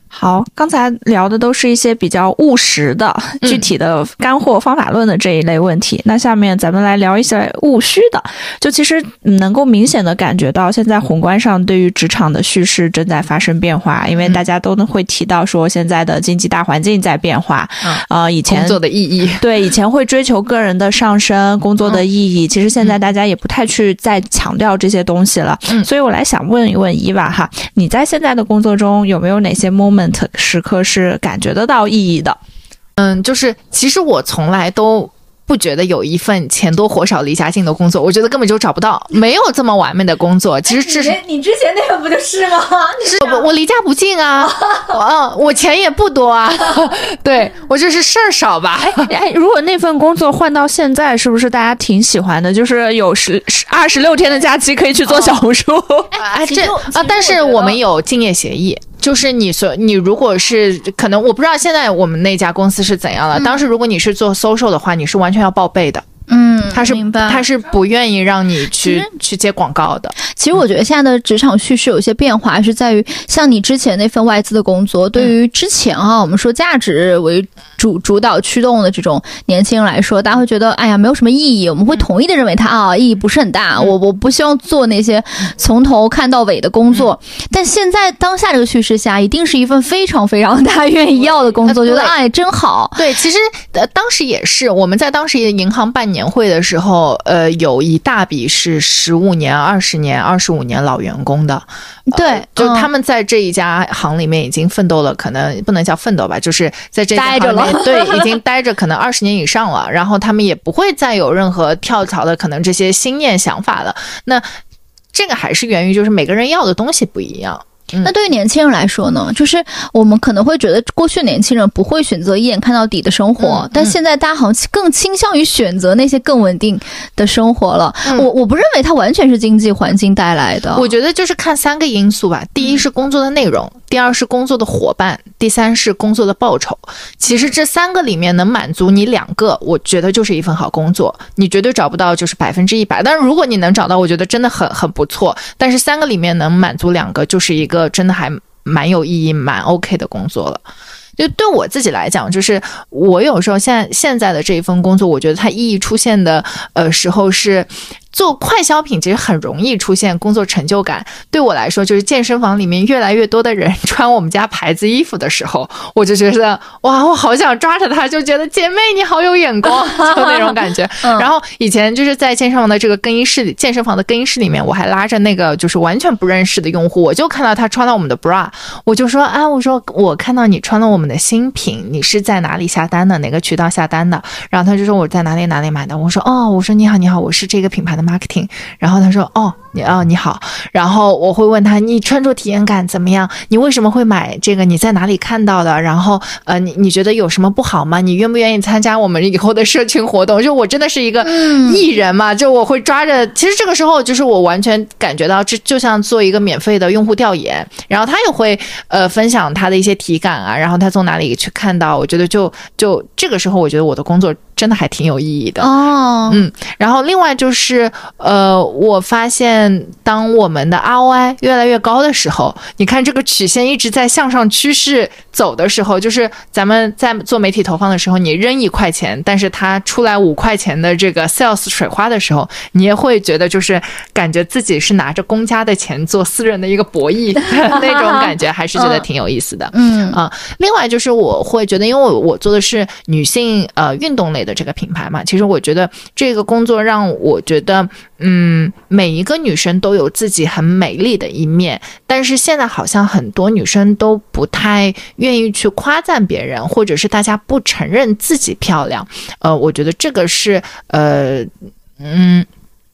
Speaker 2: 好，刚才聊的都是一些比较务实的、
Speaker 1: 嗯
Speaker 2: 具体的干货、方法论的这一类问题。那下面咱们来聊一些务虚的。就其实嗯能够明显的感觉到，现在宏观上对于职场的叙事正在发生变化，因为
Speaker 1: 嗯
Speaker 2: 大家都会提到说，现在的经济大环境在变化。
Speaker 1: 啊
Speaker 2: 呃，以前
Speaker 1: 工作的意义，
Speaker 2: 对，以前会追求个人的上升、工作的意义，其实现在大家也不太去再强调这些东西了。
Speaker 1: 嗯
Speaker 2: 所以我来想问一问伊娃哈，你在现在的工作中有没有哪些 moment 时刻是感觉得到意义的？
Speaker 1: 嗯，就是其实我从来都。不觉得有一份钱多活少离家近的工作，我觉得根本就找不到，没有这么完美的工作。其实这是
Speaker 3: 你之前那个不就是吗？
Speaker 1: 是我我离家不近啊，嗯，我钱也不多啊，对我就是事儿少吧。
Speaker 2: 哎，如果那份工作换到现在，是不是大家挺喜欢的？就是有十十二十六天的假期可以去做小红书。
Speaker 1: 哎，这啊，但是
Speaker 3: 我
Speaker 1: 们有敬业协议，就是你所你如果是可能，我不知道现在我们那家公司是怎样了。当时如果你是做 social 的话，你是完全要报备的，
Speaker 3: 嗯，
Speaker 1: 他是
Speaker 3: 明白
Speaker 1: 他是不愿意让你去去接广告的。
Speaker 3: 其实我觉得现在的职场叙事有些变化，是在于像你之前那份外资的工作，对于之前啊，我们说价值为主主导驱动的这种年轻人来说，大家会觉得，哎呀，没有什么意义。我们会统一的认为它啊，意义不是很大。我我不希望做那些从头看到尾的工作。但现在当下这个叙事下，一定是一份非常非常大家愿意要的工作，觉得哎，真好。
Speaker 1: 对，其实呃，当时也是我们在当时银行办年会的时候，呃，有一大笔是十五年、二十年、二十五年老员工的，
Speaker 3: 对，
Speaker 1: 就
Speaker 3: 嗯
Speaker 1: 他们在这一家行里面已经奋斗了，可能不能叫奋斗吧，就是在这家
Speaker 3: 待着
Speaker 1: 行里面
Speaker 3: 了
Speaker 1: 对，已经待着可能二十年以上了，然后他们也不会再有任何跳槽的可能这些心念想法了。那这个还是源于就是每个人要的东西不一样。
Speaker 3: 那对于年轻人来说呢，就是我们可能会觉得过去年轻人不会选择一眼看到底的生活，
Speaker 1: 嗯
Speaker 3: 但现在大家好像更倾向于选择那些更稳定的生活了。
Speaker 1: 嗯
Speaker 3: 我我不认为它完全是经济环境带来的。
Speaker 1: 我觉得就是看三个因素吧，第一是工作的内容，第二是工作的伙伴，第三是工作的报酬。其实这三个里面能满足你两个，我觉得就是一份好工作。你绝对找不到就是百分之一百，但是如果你能找到，我觉得真的很很不错。但是三个里面能满足两个，就是一个真的还蛮有意义、蛮 OK 的工作了。就对我自己来讲，就是我有时候现在现在的这一份工作，我觉得它意义出现的呃时候是做快消品，其实很容易出现工作成就感。对我来说，就是健身房里面越来越多的人穿我们家牌子衣服的时候，我就觉得哇，我好想抓着他，就觉得姐妹你好有眼光，就那种感觉。
Speaker 3: 嗯
Speaker 1: 然后以前就是在健身房的这个更衣室里，健身房的更衣室里面，我还拉着那个就是完全不认识的用户，我就看到他穿了我们的 bra，我就说啊，我说我看到你穿了我们的新品，你是在哪里下单的？哪个渠道下单的？然后他就说我在哪里哪里买的。我说哦，我说你好你好，我是这个品牌 marketing。然后他说：“哦，你哦你好。”然后我会问他：“你穿着体验感怎么样？你为什么会买这个？你在哪里看到的？然后呃，你你觉得有什么不好吗？你愿不愿意参加我们以后的社群活动？就我真的是一个艺人嘛，就我会抓着。其实这个时候就是我完全感觉到，这就像做一个免费的用户调研。然后他也会呃分享他的一些体感啊，然后他从哪里去看到，我觉得就就这个时候，我觉得我的工作真的还挺有意义的。
Speaker 3: 哦，
Speaker 1: 嗯，然后另外就是，呃，我发现当我们的 ROI 越来越高的时候，你看这个曲线一直在向上趋势走的时候，就是咱们在做媒体投放的时候，你扔一块钱，但是它出来五块钱的这个 sales 水花的时候，你也会觉得就是感觉自己是拿着公家的钱做私人的一个博弈那种感觉，还是觉得挺有意思的。
Speaker 3: 嗯
Speaker 1: 啊，另外就是我会觉得，因为我我做的是女性呃运动类的这个品牌嘛，其实我觉得这个工作让我觉得，嗯，每一个女生都有自己很美丽的一面，但是现在好像很多女生都不太愿意去夸赞别人，或者是大家不承认自己漂亮，呃，我觉得这个是呃。嗯，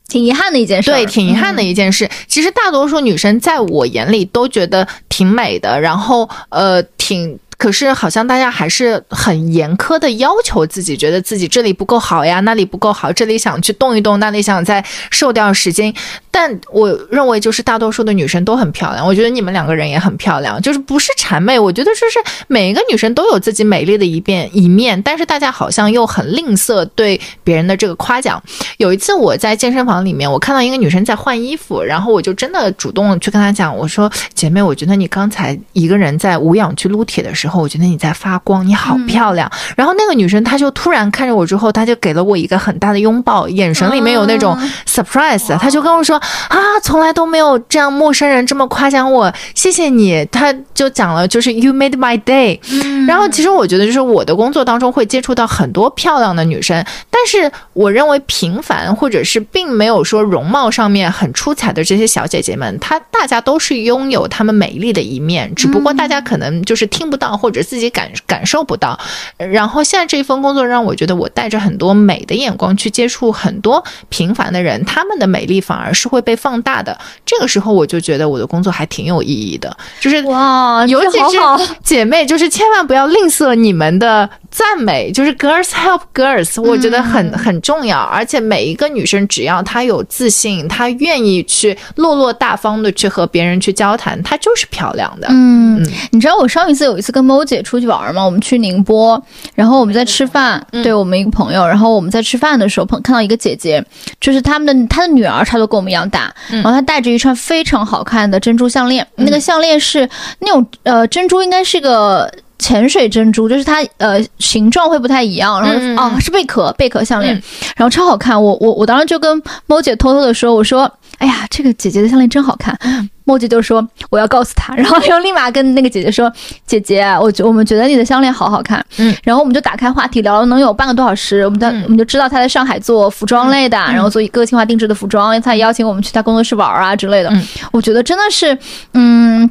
Speaker 3: 挺遗憾的一件事。
Speaker 1: 对，挺遗憾的一件事。其实大多数女生在我眼里都觉得挺美的，然后呃，挺。可是好像大家还是很严苛的要求自己，觉得自己这里不够好呀，那里不够好，这里想去动一动，那里想再瘦掉十斤。但我认为，就是大多数的女生都很漂亮。我觉得你们两个人也很漂亮，就是不是谄媚。我觉得就是每一个女生都有自己美丽的一面一面，但是大家好像又很吝啬对别人的这个夸奖。有一次我在健身房里面，我看到一个女生在换衣服，然后我就真的主动去跟她讲，我说：“姐妹，我觉得你刚才一个人在无氧去撸铁的时候，我觉得你在发光，你好漂亮。然后那个女生她就突然看着我之后，她就给了我一个很大的拥抱，眼神里面有那种 surprise，她就跟我说：“啊，从来都没有这样陌生人这么夸奖我，谢谢你。”她就讲了，就是 You made my day。然后其实我觉得，就是我的工作当中会接触到很多漂亮的女生，但是我认为平凡或者是并没有说容貌上面很出彩的这些小姐姐们，她大家都是拥有她们美丽的一面，只不过大家可能就是听不到或者自己感感受不到。然后现在这一份工作让我觉得我带着很多美的眼光去接触很多平凡的人，他们的美丽反而是会被放大的。这个时候我就觉得我的工作还挺有意义的，就是
Speaker 3: 哇，
Speaker 1: 尤其是 姐妹，就是千万不要吝啬你们的赞美，就是 girls help girls，我觉得很、
Speaker 3: 嗯
Speaker 1: 很重要。而且每一个女生，只要她有自信，她愿意去落落大方的去和别人去交谈，她就是漂亮的。
Speaker 3: 嗯
Speaker 1: 嗯，
Speaker 3: 你知道我上一次有一次跟猫姐出去玩嘛？我们去宁波，然后我们在吃饭，
Speaker 1: 嗯
Speaker 3: 对我们一个朋友，然后我们在吃饭的时候碰看到一个姐姐，就是他们的她的女儿差不多跟我们一样大，
Speaker 1: 嗯
Speaker 3: 然后她戴着一串非常好看的珍珠项链，那个项链是那种呃珍珠应该是个。潜水珍珠就是它，呃，形状会不太一样，然后、哦是贝壳贝壳项链，
Speaker 1: 嗯
Speaker 3: 然后超好看。我我我当时就跟猫姐偷偷的说，我说，哎呀，这个姐姐的项链真好看。猫姐就说我要告诉他，然后又立马跟那个姐姐说，姐姐，我觉我们觉得你的项链好好看。
Speaker 1: 嗯，
Speaker 3: 然后我们就打开话题聊了能有半个多小时，我们在、
Speaker 1: 嗯
Speaker 3: 我们就知道他在上海做服装类的，然后做个性化定制的服装，他也邀请我们去他工作室玩啊之类的。
Speaker 1: 嗯
Speaker 3: 我觉得真的是，嗯。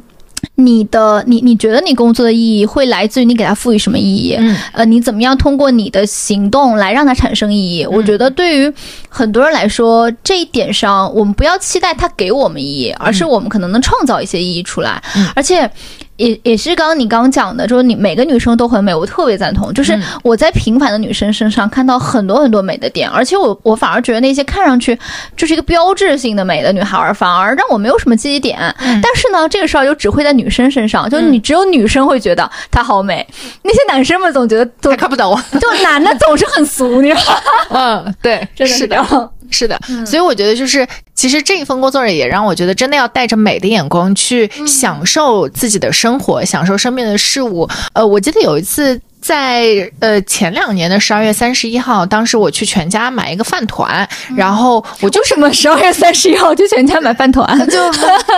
Speaker 3: 你的你你觉得你工作的意义会来自于你给它赋予什么意义？
Speaker 1: 嗯
Speaker 3: 呃，你怎么样通过你的行动来让它产生意义？我觉得对于很多人来说，这一点上，我们不要期待它给我们意义，而是我们可能能创造一些意义出来。
Speaker 1: 嗯
Speaker 3: 而且，也也是刚刚你刚刚讲的，就是你每个女生都很美，我特别赞同。就是
Speaker 1: 嗯
Speaker 3: 我在平凡的女生身上看到很多很多美的点，而且我我反而觉得那些看上去就是一个标志性的美的女孩儿，反而让我没有什么记忆点。
Speaker 1: 嗯
Speaker 3: 但是呢，这个事儿又只会在女生身上，就是你只有女生会觉得她好美，那些男生们总觉得都
Speaker 1: 看不懂。
Speaker 3: 就男的总是很俗，你知道吗？
Speaker 1: 嗯，对，
Speaker 3: 真的
Speaker 1: 是的。是的，所以我觉得就是，其实这一份工作也让我觉得真的要带着美的眼光去享受自己的生活，享受身边的事物。呃，我记得有一次。在呃前两年的十二月三十一号，当时我去全家买一个饭团，然后我就
Speaker 3: 为什么十二月三十一号去全家买饭团？
Speaker 1: 就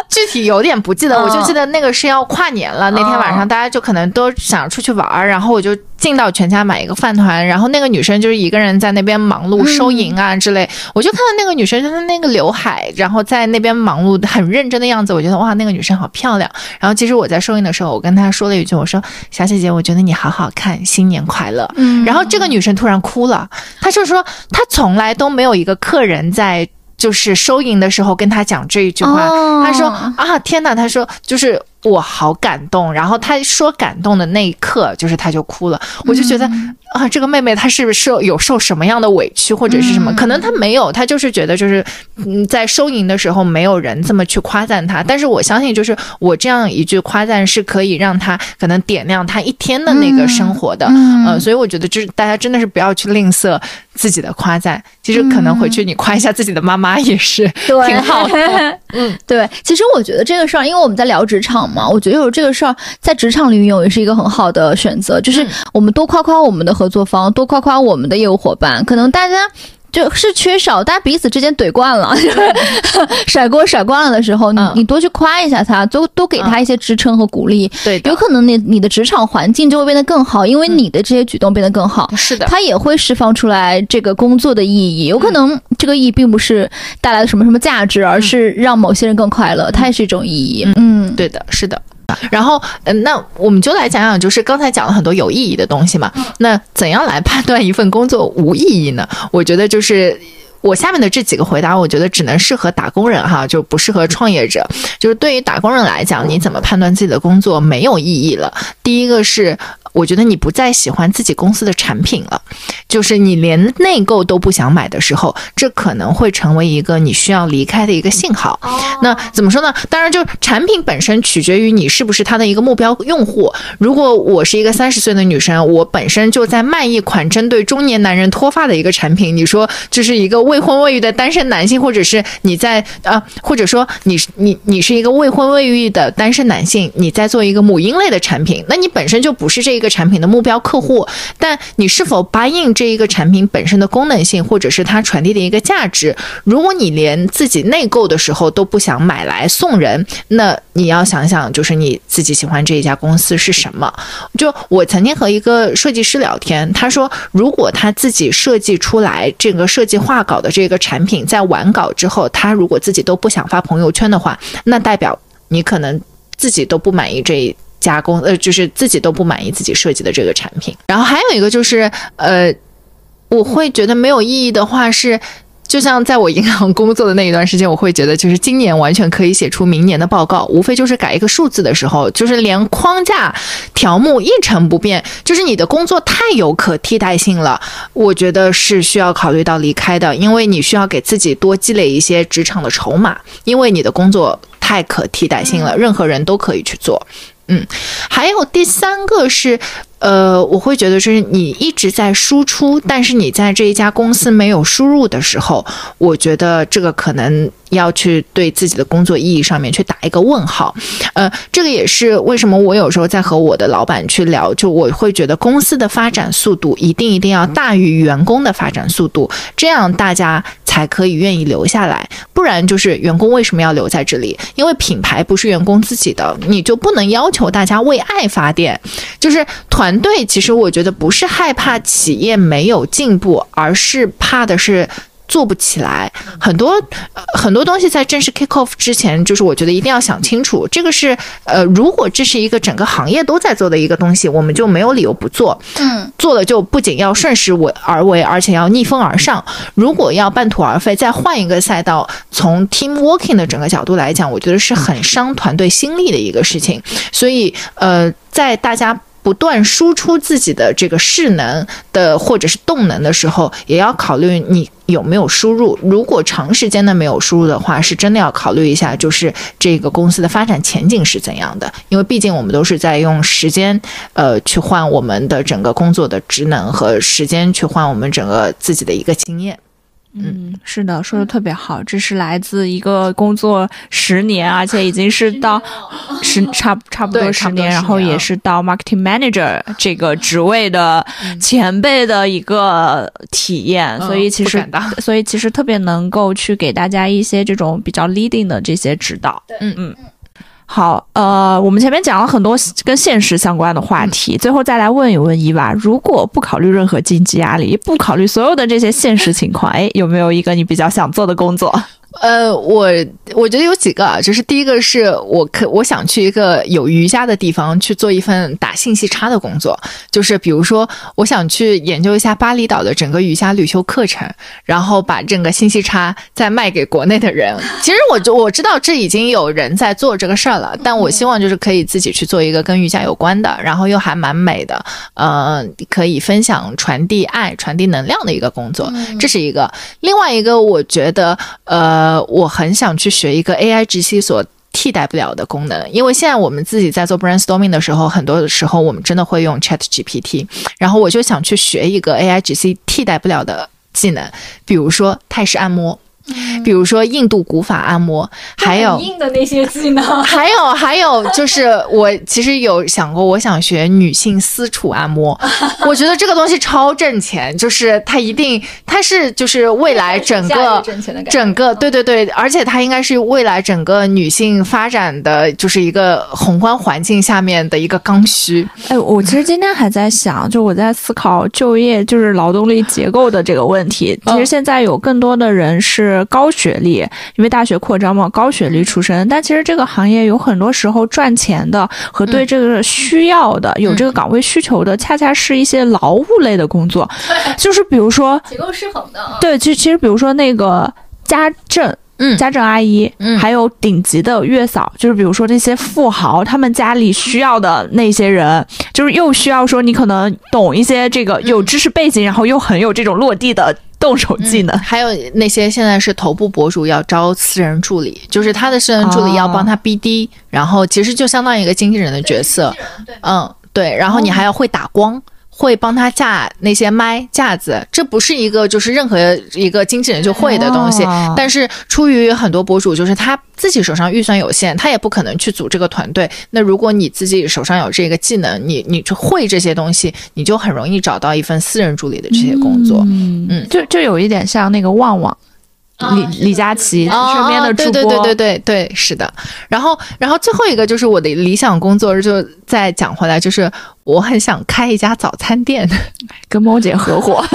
Speaker 1: 具体有点不记得，
Speaker 3: 嗯
Speaker 1: 我就记得那个是要跨年了，那天晚上大家就可能都想出去玩儿，然后我就进到全家买一个饭团，然后那个女生就是一个人在那边忙碌收银啊之类，我就看到那个女生就是那个刘海，然后在那边忙碌很认真的样子，我觉得哇，那个女生好漂亮。然后其实我在收银的时候，我跟她说了一句，我说小姐姐，我觉得你好好看，新年快乐。
Speaker 3: 嗯
Speaker 1: 然后这个女生突然哭了，她就说她从来都没有一个客人在。就是收银的时候跟他讲这一句话，
Speaker 3: 哦
Speaker 1: 他说啊天哪，他说就是我好感动，然后他说感动的那一刻，就是他就哭了，我就觉得、啊，这个妹妹她是不是有受什么样的委屈或者是什么？可能她没有，她就是觉得就是嗯，在收银的时候没有人这么去夸赞她，但是我相信就是我这样一句夸赞是可以让她可能点亮她一天的那个生活的，
Speaker 3: 嗯。
Speaker 1: 呃，所以我觉得就是大家真的是不要去吝啬自己的夸赞，其实可能回去你夸一下自己的妈妈也是，挺好的。
Speaker 3: 嗯，对。其实我觉得这个事儿，因为我们在聊职场嘛，我觉得有这个事儿在职场里运用也是一个很好的选择，就是
Speaker 1: 嗯
Speaker 3: 我们多夸夸我们的合作方，多夸夸我们的业务伙伴，可能大家。就是缺少，大家彼此之间怼惯了，甩锅甩惯了的时候，你
Speaker 1: 嗯。
Speaker 3: 你多去夸一下他，多多给他一些支撑和鼓励，有可能你你的职场环境就会变得更好，因为
Speaker 1: 嗯。
Speaker 3: 你的这些举动变得更好。
Speaker 1: 是的，
Speaker 3: 他也会释放出来这个工作的意义，有可能这个意义并不是带来的什么什么价值，而是让某些人更快乐，它也是一种意义。嗯，
Speaker 1: 对的，是的。然后，嗯，那我们就来讲讲，就是刚才讲了很多有意义的东西嘛。那怎样来判断一份工作无意义呢？我觉得就是。我下面的这几个回答，我觉得只能适合打工人哈，就不适合创业者。就是对于打工人来讲，你怎么判断自己的工作没有意义了？第一个是，我觉得你不再喜欢自己公司的产品了，就是你连内购都不想买的时候，这可能会成为一个你需要离开的一个信号。那怎么说呢？当然，就产品本身取决于你是不是它的一个目标用户。如果我是一个三十岁的女生，我本身就在卖一款针对中年男人脱发的一个产品，你说这是一个未婚未育的单身男性，或者是你在呃，或者说你是你你是一个未婚未育的单身男性，你在做一个母婴类的产品，那你本身就不是这一个产品的目标客户。但你是否 buy in 这一个产品本身的功能性，或者是它传递的一个价值？如果你连自己内购的时候都不想买来送人，那你要想想，就是你自己喜欢这一家公司是什么？就我曾经和一个设计师聊天，他说，如果他自己设计出来这个设计画稿的这个产品，在完稿之后，他如果自己都不想发朋友圈的话，那代表你可能自己都不满意这一加工，呃，就是自己都不满意自己设计的这个产品。然后还有一个就是，呃，我会觉得没有意义的话是。就像在我银行工作的那一段时间，我会觉得就是今年完全可以写出明年的报告，无非就是改一个数字的时候，就是连框架条目一成不变，就是你的工作太有可替代性了，我觉得是需要考虑到离开的，因为你需要给自己多积累一些职场的筹码，因为你的工作太可替代性了，任何人都可以去做。嗯，还有第三个是，呃，我会觉得是你一直在输出，但是你在这一家公司没有输入的时候，我觉得这个可能要去对自己的工作意义上面去打一个问号。呃，这个也是为什么我有时候在和我的老板去聊，就我会觉得公司的发展速度一定一定要大于员工的发展速度，这样大家才可以愿意留下来。不然就是员工为什么要留在这里？因为品牌不是员工自己的，你就不能要求大家为爱发电。就是团队，其实我觉得不是害怕企业没有进步，而是怕的是。做不起来，很多、呃、很多东西在正式 kick off 之前，就是我觉得一定要想清楚，这个是呃，如果这是一个整个行业都在做的一个东西，我们就没有理由不做。
Speaker 3: 嗯，
Speaker 1: 做了就不仅要顺势为而为，而且要逆风而上。如果要半途而废，再换一个赛道，从 team working 的整个角度来讲，我觉得是很伤团队心力的一个事情。所以呃，在大家。不断输出自己的这个势能的或者是动能的时候，也要考虑你有没有输入。如果长时间的没有输入的话，是真的要考虑一下，就是这个公司的发展前景是怎样的。因为毕竟我们都是在用时间，呃，去换我们的整个工作的职能和时间去换我们整个自己的一个经验。
Speaker 2: 嗯，是的，说的特别好。这是来自一个工作十年，而且已经是到 十差差不多十年，然后也是到 marketing manager 这个职位的前辈的一个体验。所以其实，所以其实特别能够去给大家一些这种比较 leading 的这些指导。
Speaker 1: 嗯
Speaker 2: 嗯。好，呃，我们前面讲了很多跟现实相关的话题，
Speaker 1: 嗯、
Speaker 2: 最后再来问一问伊娃，如果不考虑任何经济压力，不考虑所有的这些现实情况，哎，有没有一个你比较想做的工作？
Speaker 1: 呃，我我觉得有几个啊，就是第一个是我可我想去一个有瑜伽的地方去做一份打信息差的工作，就是比如说我想去研究一下巴厘岛的整个瑜伽旅修课程，然后把整个信息差再卖给国内的人。其实我就我知道这已经有人在做这个事儿了，但我希望就是可以自己去做一个跟瑜伽有关的，然后又还蛮美的，呃，可以分享、传递爱、传递能量的一个工作，这是一个。另外一个，我觉得呃。呃，我很想去学一个 AI G C 所替代不了的功能，因为现在我们自己在做 brainstorming 的时候，很多的时候我们真的会用 Chat GPT，然后我就想去学一个 AI G C 替代不了的技能，比如说泰式按摩。比如说印度古法按摩，还有
Speaker 3: 硬的那些技能，
Speaker 1: 还有还有就是我其实有想过，我想学女性私处按摩，我觉得这个东西超挣钱，就是它一定它是就是未来整个整个对对对，而且它应该是未来整个女性发展的就是一个宏观环境下面的一个刚需。
Speaker 2: 哎，我其实今天还在想，就我在思考就业就是劳动力结构的这个问题。其实现在有更多的人是。高学历，因为大学扩招嘛，高学历出身。但其实这个行业有很多时候赚钱的和对这个需要的、有这个岗位需求的，恰恰是一些劳务类的工作。就是比如说
Speaker 3: 结构失衡的。
Speaker 2: 对，其实其实比如说那个家政，
Speaker 1: 嗯，
Speaker 2: 家政阿姨，嗯，还有顶级的月嫂，就是比如说那些富豪，他们家里需要的那些人，就是又需要说你可能懂一些这个有知识背景，然后又很有这种落地的。动手技能，
Speaker 1: 还有那些现在是头部博主要招私人助理，就是他的私人助理要帮他 BD，然后其实就相当于一个经纪人的角色，嗯，对，然后你还要会打光。会帮他架那些麦架子，这不是一个就是任何一个经纪人就会的东西。但是出于很多博主，就是他自己手上预算有限，他也不可能去组这个团队。那如果你自己手上有这个技能，你你就会这些东西，你就很容易找到一份私人助理的这些工作。
Speaker 2: 嗯，就就有一点像那个旺旺。李李佳琦身边的主播，
Speaker 1: 对对对对对对，是的。然后，然后最后一个就是我的理想工作，就再讲回来，就是我很想开一家早餐店，
Speaker 2: 跟猫姐合伙。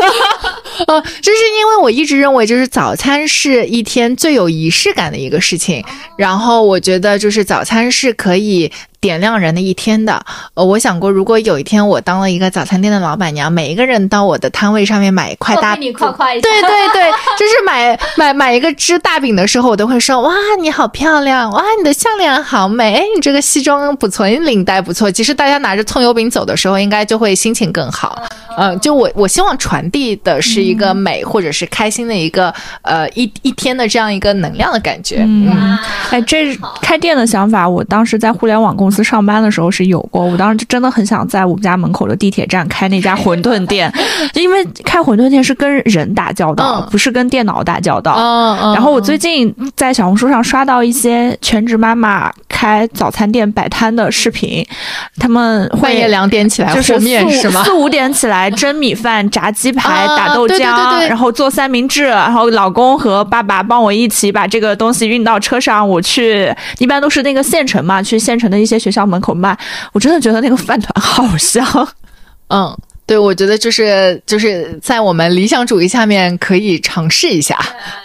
Speaker 1: 呃，就是因为我一直认为，就是早餐是一天最有仪式感的一个事情。然后我觉得，就是早餐是可以。点亮人的一天的，呃，我想过，如果有一天我当了一个早餐店的老板娘，每一个人到我的摊位上面买一块大
Speaker 3: 饼，夸夸一下，
Speaker 1: 对对对，就是买买买一个织大饼的时候，我都会说，哇，你好漂亮，哇，你的项链好美，哎，你这个西装不错，你领带不错。其实大家拿着葱油饼走的时候，应该就会心情更好。嗯，就我我希望传递的是一个美或者是开心的一个呃一一天的这样一个能量的感觉。
Speaker 2: 嗯，哎，这开店的想法，我当时在互联网公。司上班的时候是有过，我当时就真的很想在我们家门口的地铁站开那家馄饨店，因为开馄饨店是跟人打交道，不是跟电脑打交道。然后我最近在小红书上刷到一些全职妈妈开早餐店摆摊的视频，他们
Speaker 1: 半夜两点起来
Speaker 2: 就是吗四五点起来蒸米饭、炸鸡排、打豆浆，然后做三明治，然后老公和爸爸帮我一起把这个东西运到车上，我去一般都是那个县城嘛，去县城的一些。学校门口卖，我真的觉得那个饭团好香。
Speaker 1: 嗯，对，我觉得就是就是在我们理想主义下面可以尝试一下。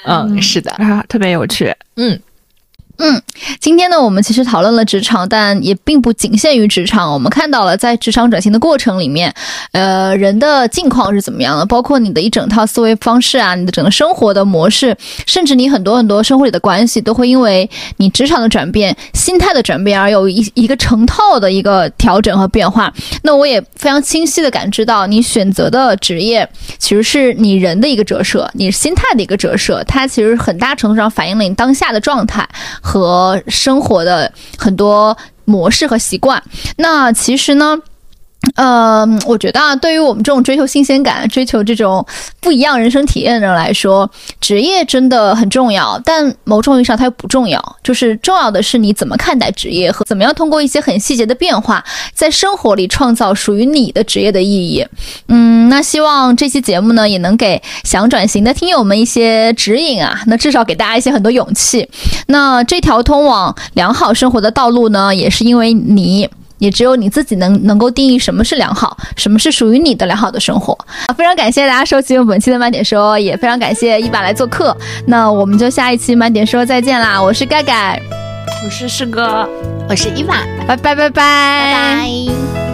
Speaker 1: 嗯，是的，
Speaker 2: 啊，特别有趣。
Speaker 1: 嗯。
Speaker 3: 嗯，今天呢，我们其实讨论了职场，但也并不仅限于职场。我们看到了在职场转型的过程里面，呃，人的境况是怎么样的，包括你的一整套思维方式啊，你的整个生活的模式，甚至你很多很多生活里的关系，都会因为你职场的转变、心态的转变而有一一个成套的一个调整和变化。那我也非常清晰的感知到，你选择的职业其实是你人的一个折射，你心态的一个折射，它其实很大程度上反映了你当下的状态。和生活的很多模式和习惯，那其实呢？呃，我觉得啊，对于我们这种追求新鲜感、追求这种不一样人生体验的人来说，职业真的很重要。但某种意义上，它又不重要。就是重要的是你怎么看待职业和怎么样通过一些很细节的变化，在生活里创造属于你的职业的意义。嗯，那希望这期节目呢，也能给想转型的听友们一些指引啊。那至少给大家一些很多勇气。那这条通往良好生活的道路呢，也是因为你。也只有你自己能能够定义什么是良好，什么是属于你的良好的生活。啊，非常感谢大家收听本期的慢点说，也非常感谢一把来做客。那我们就下一期慢点说再见啦！我是盖盖，
Speaker 1: 我是师哥，
Speaker 2: 我是伊娃，
Speaker 3: 拜拜拜拜
Speaker 2: 拜拜。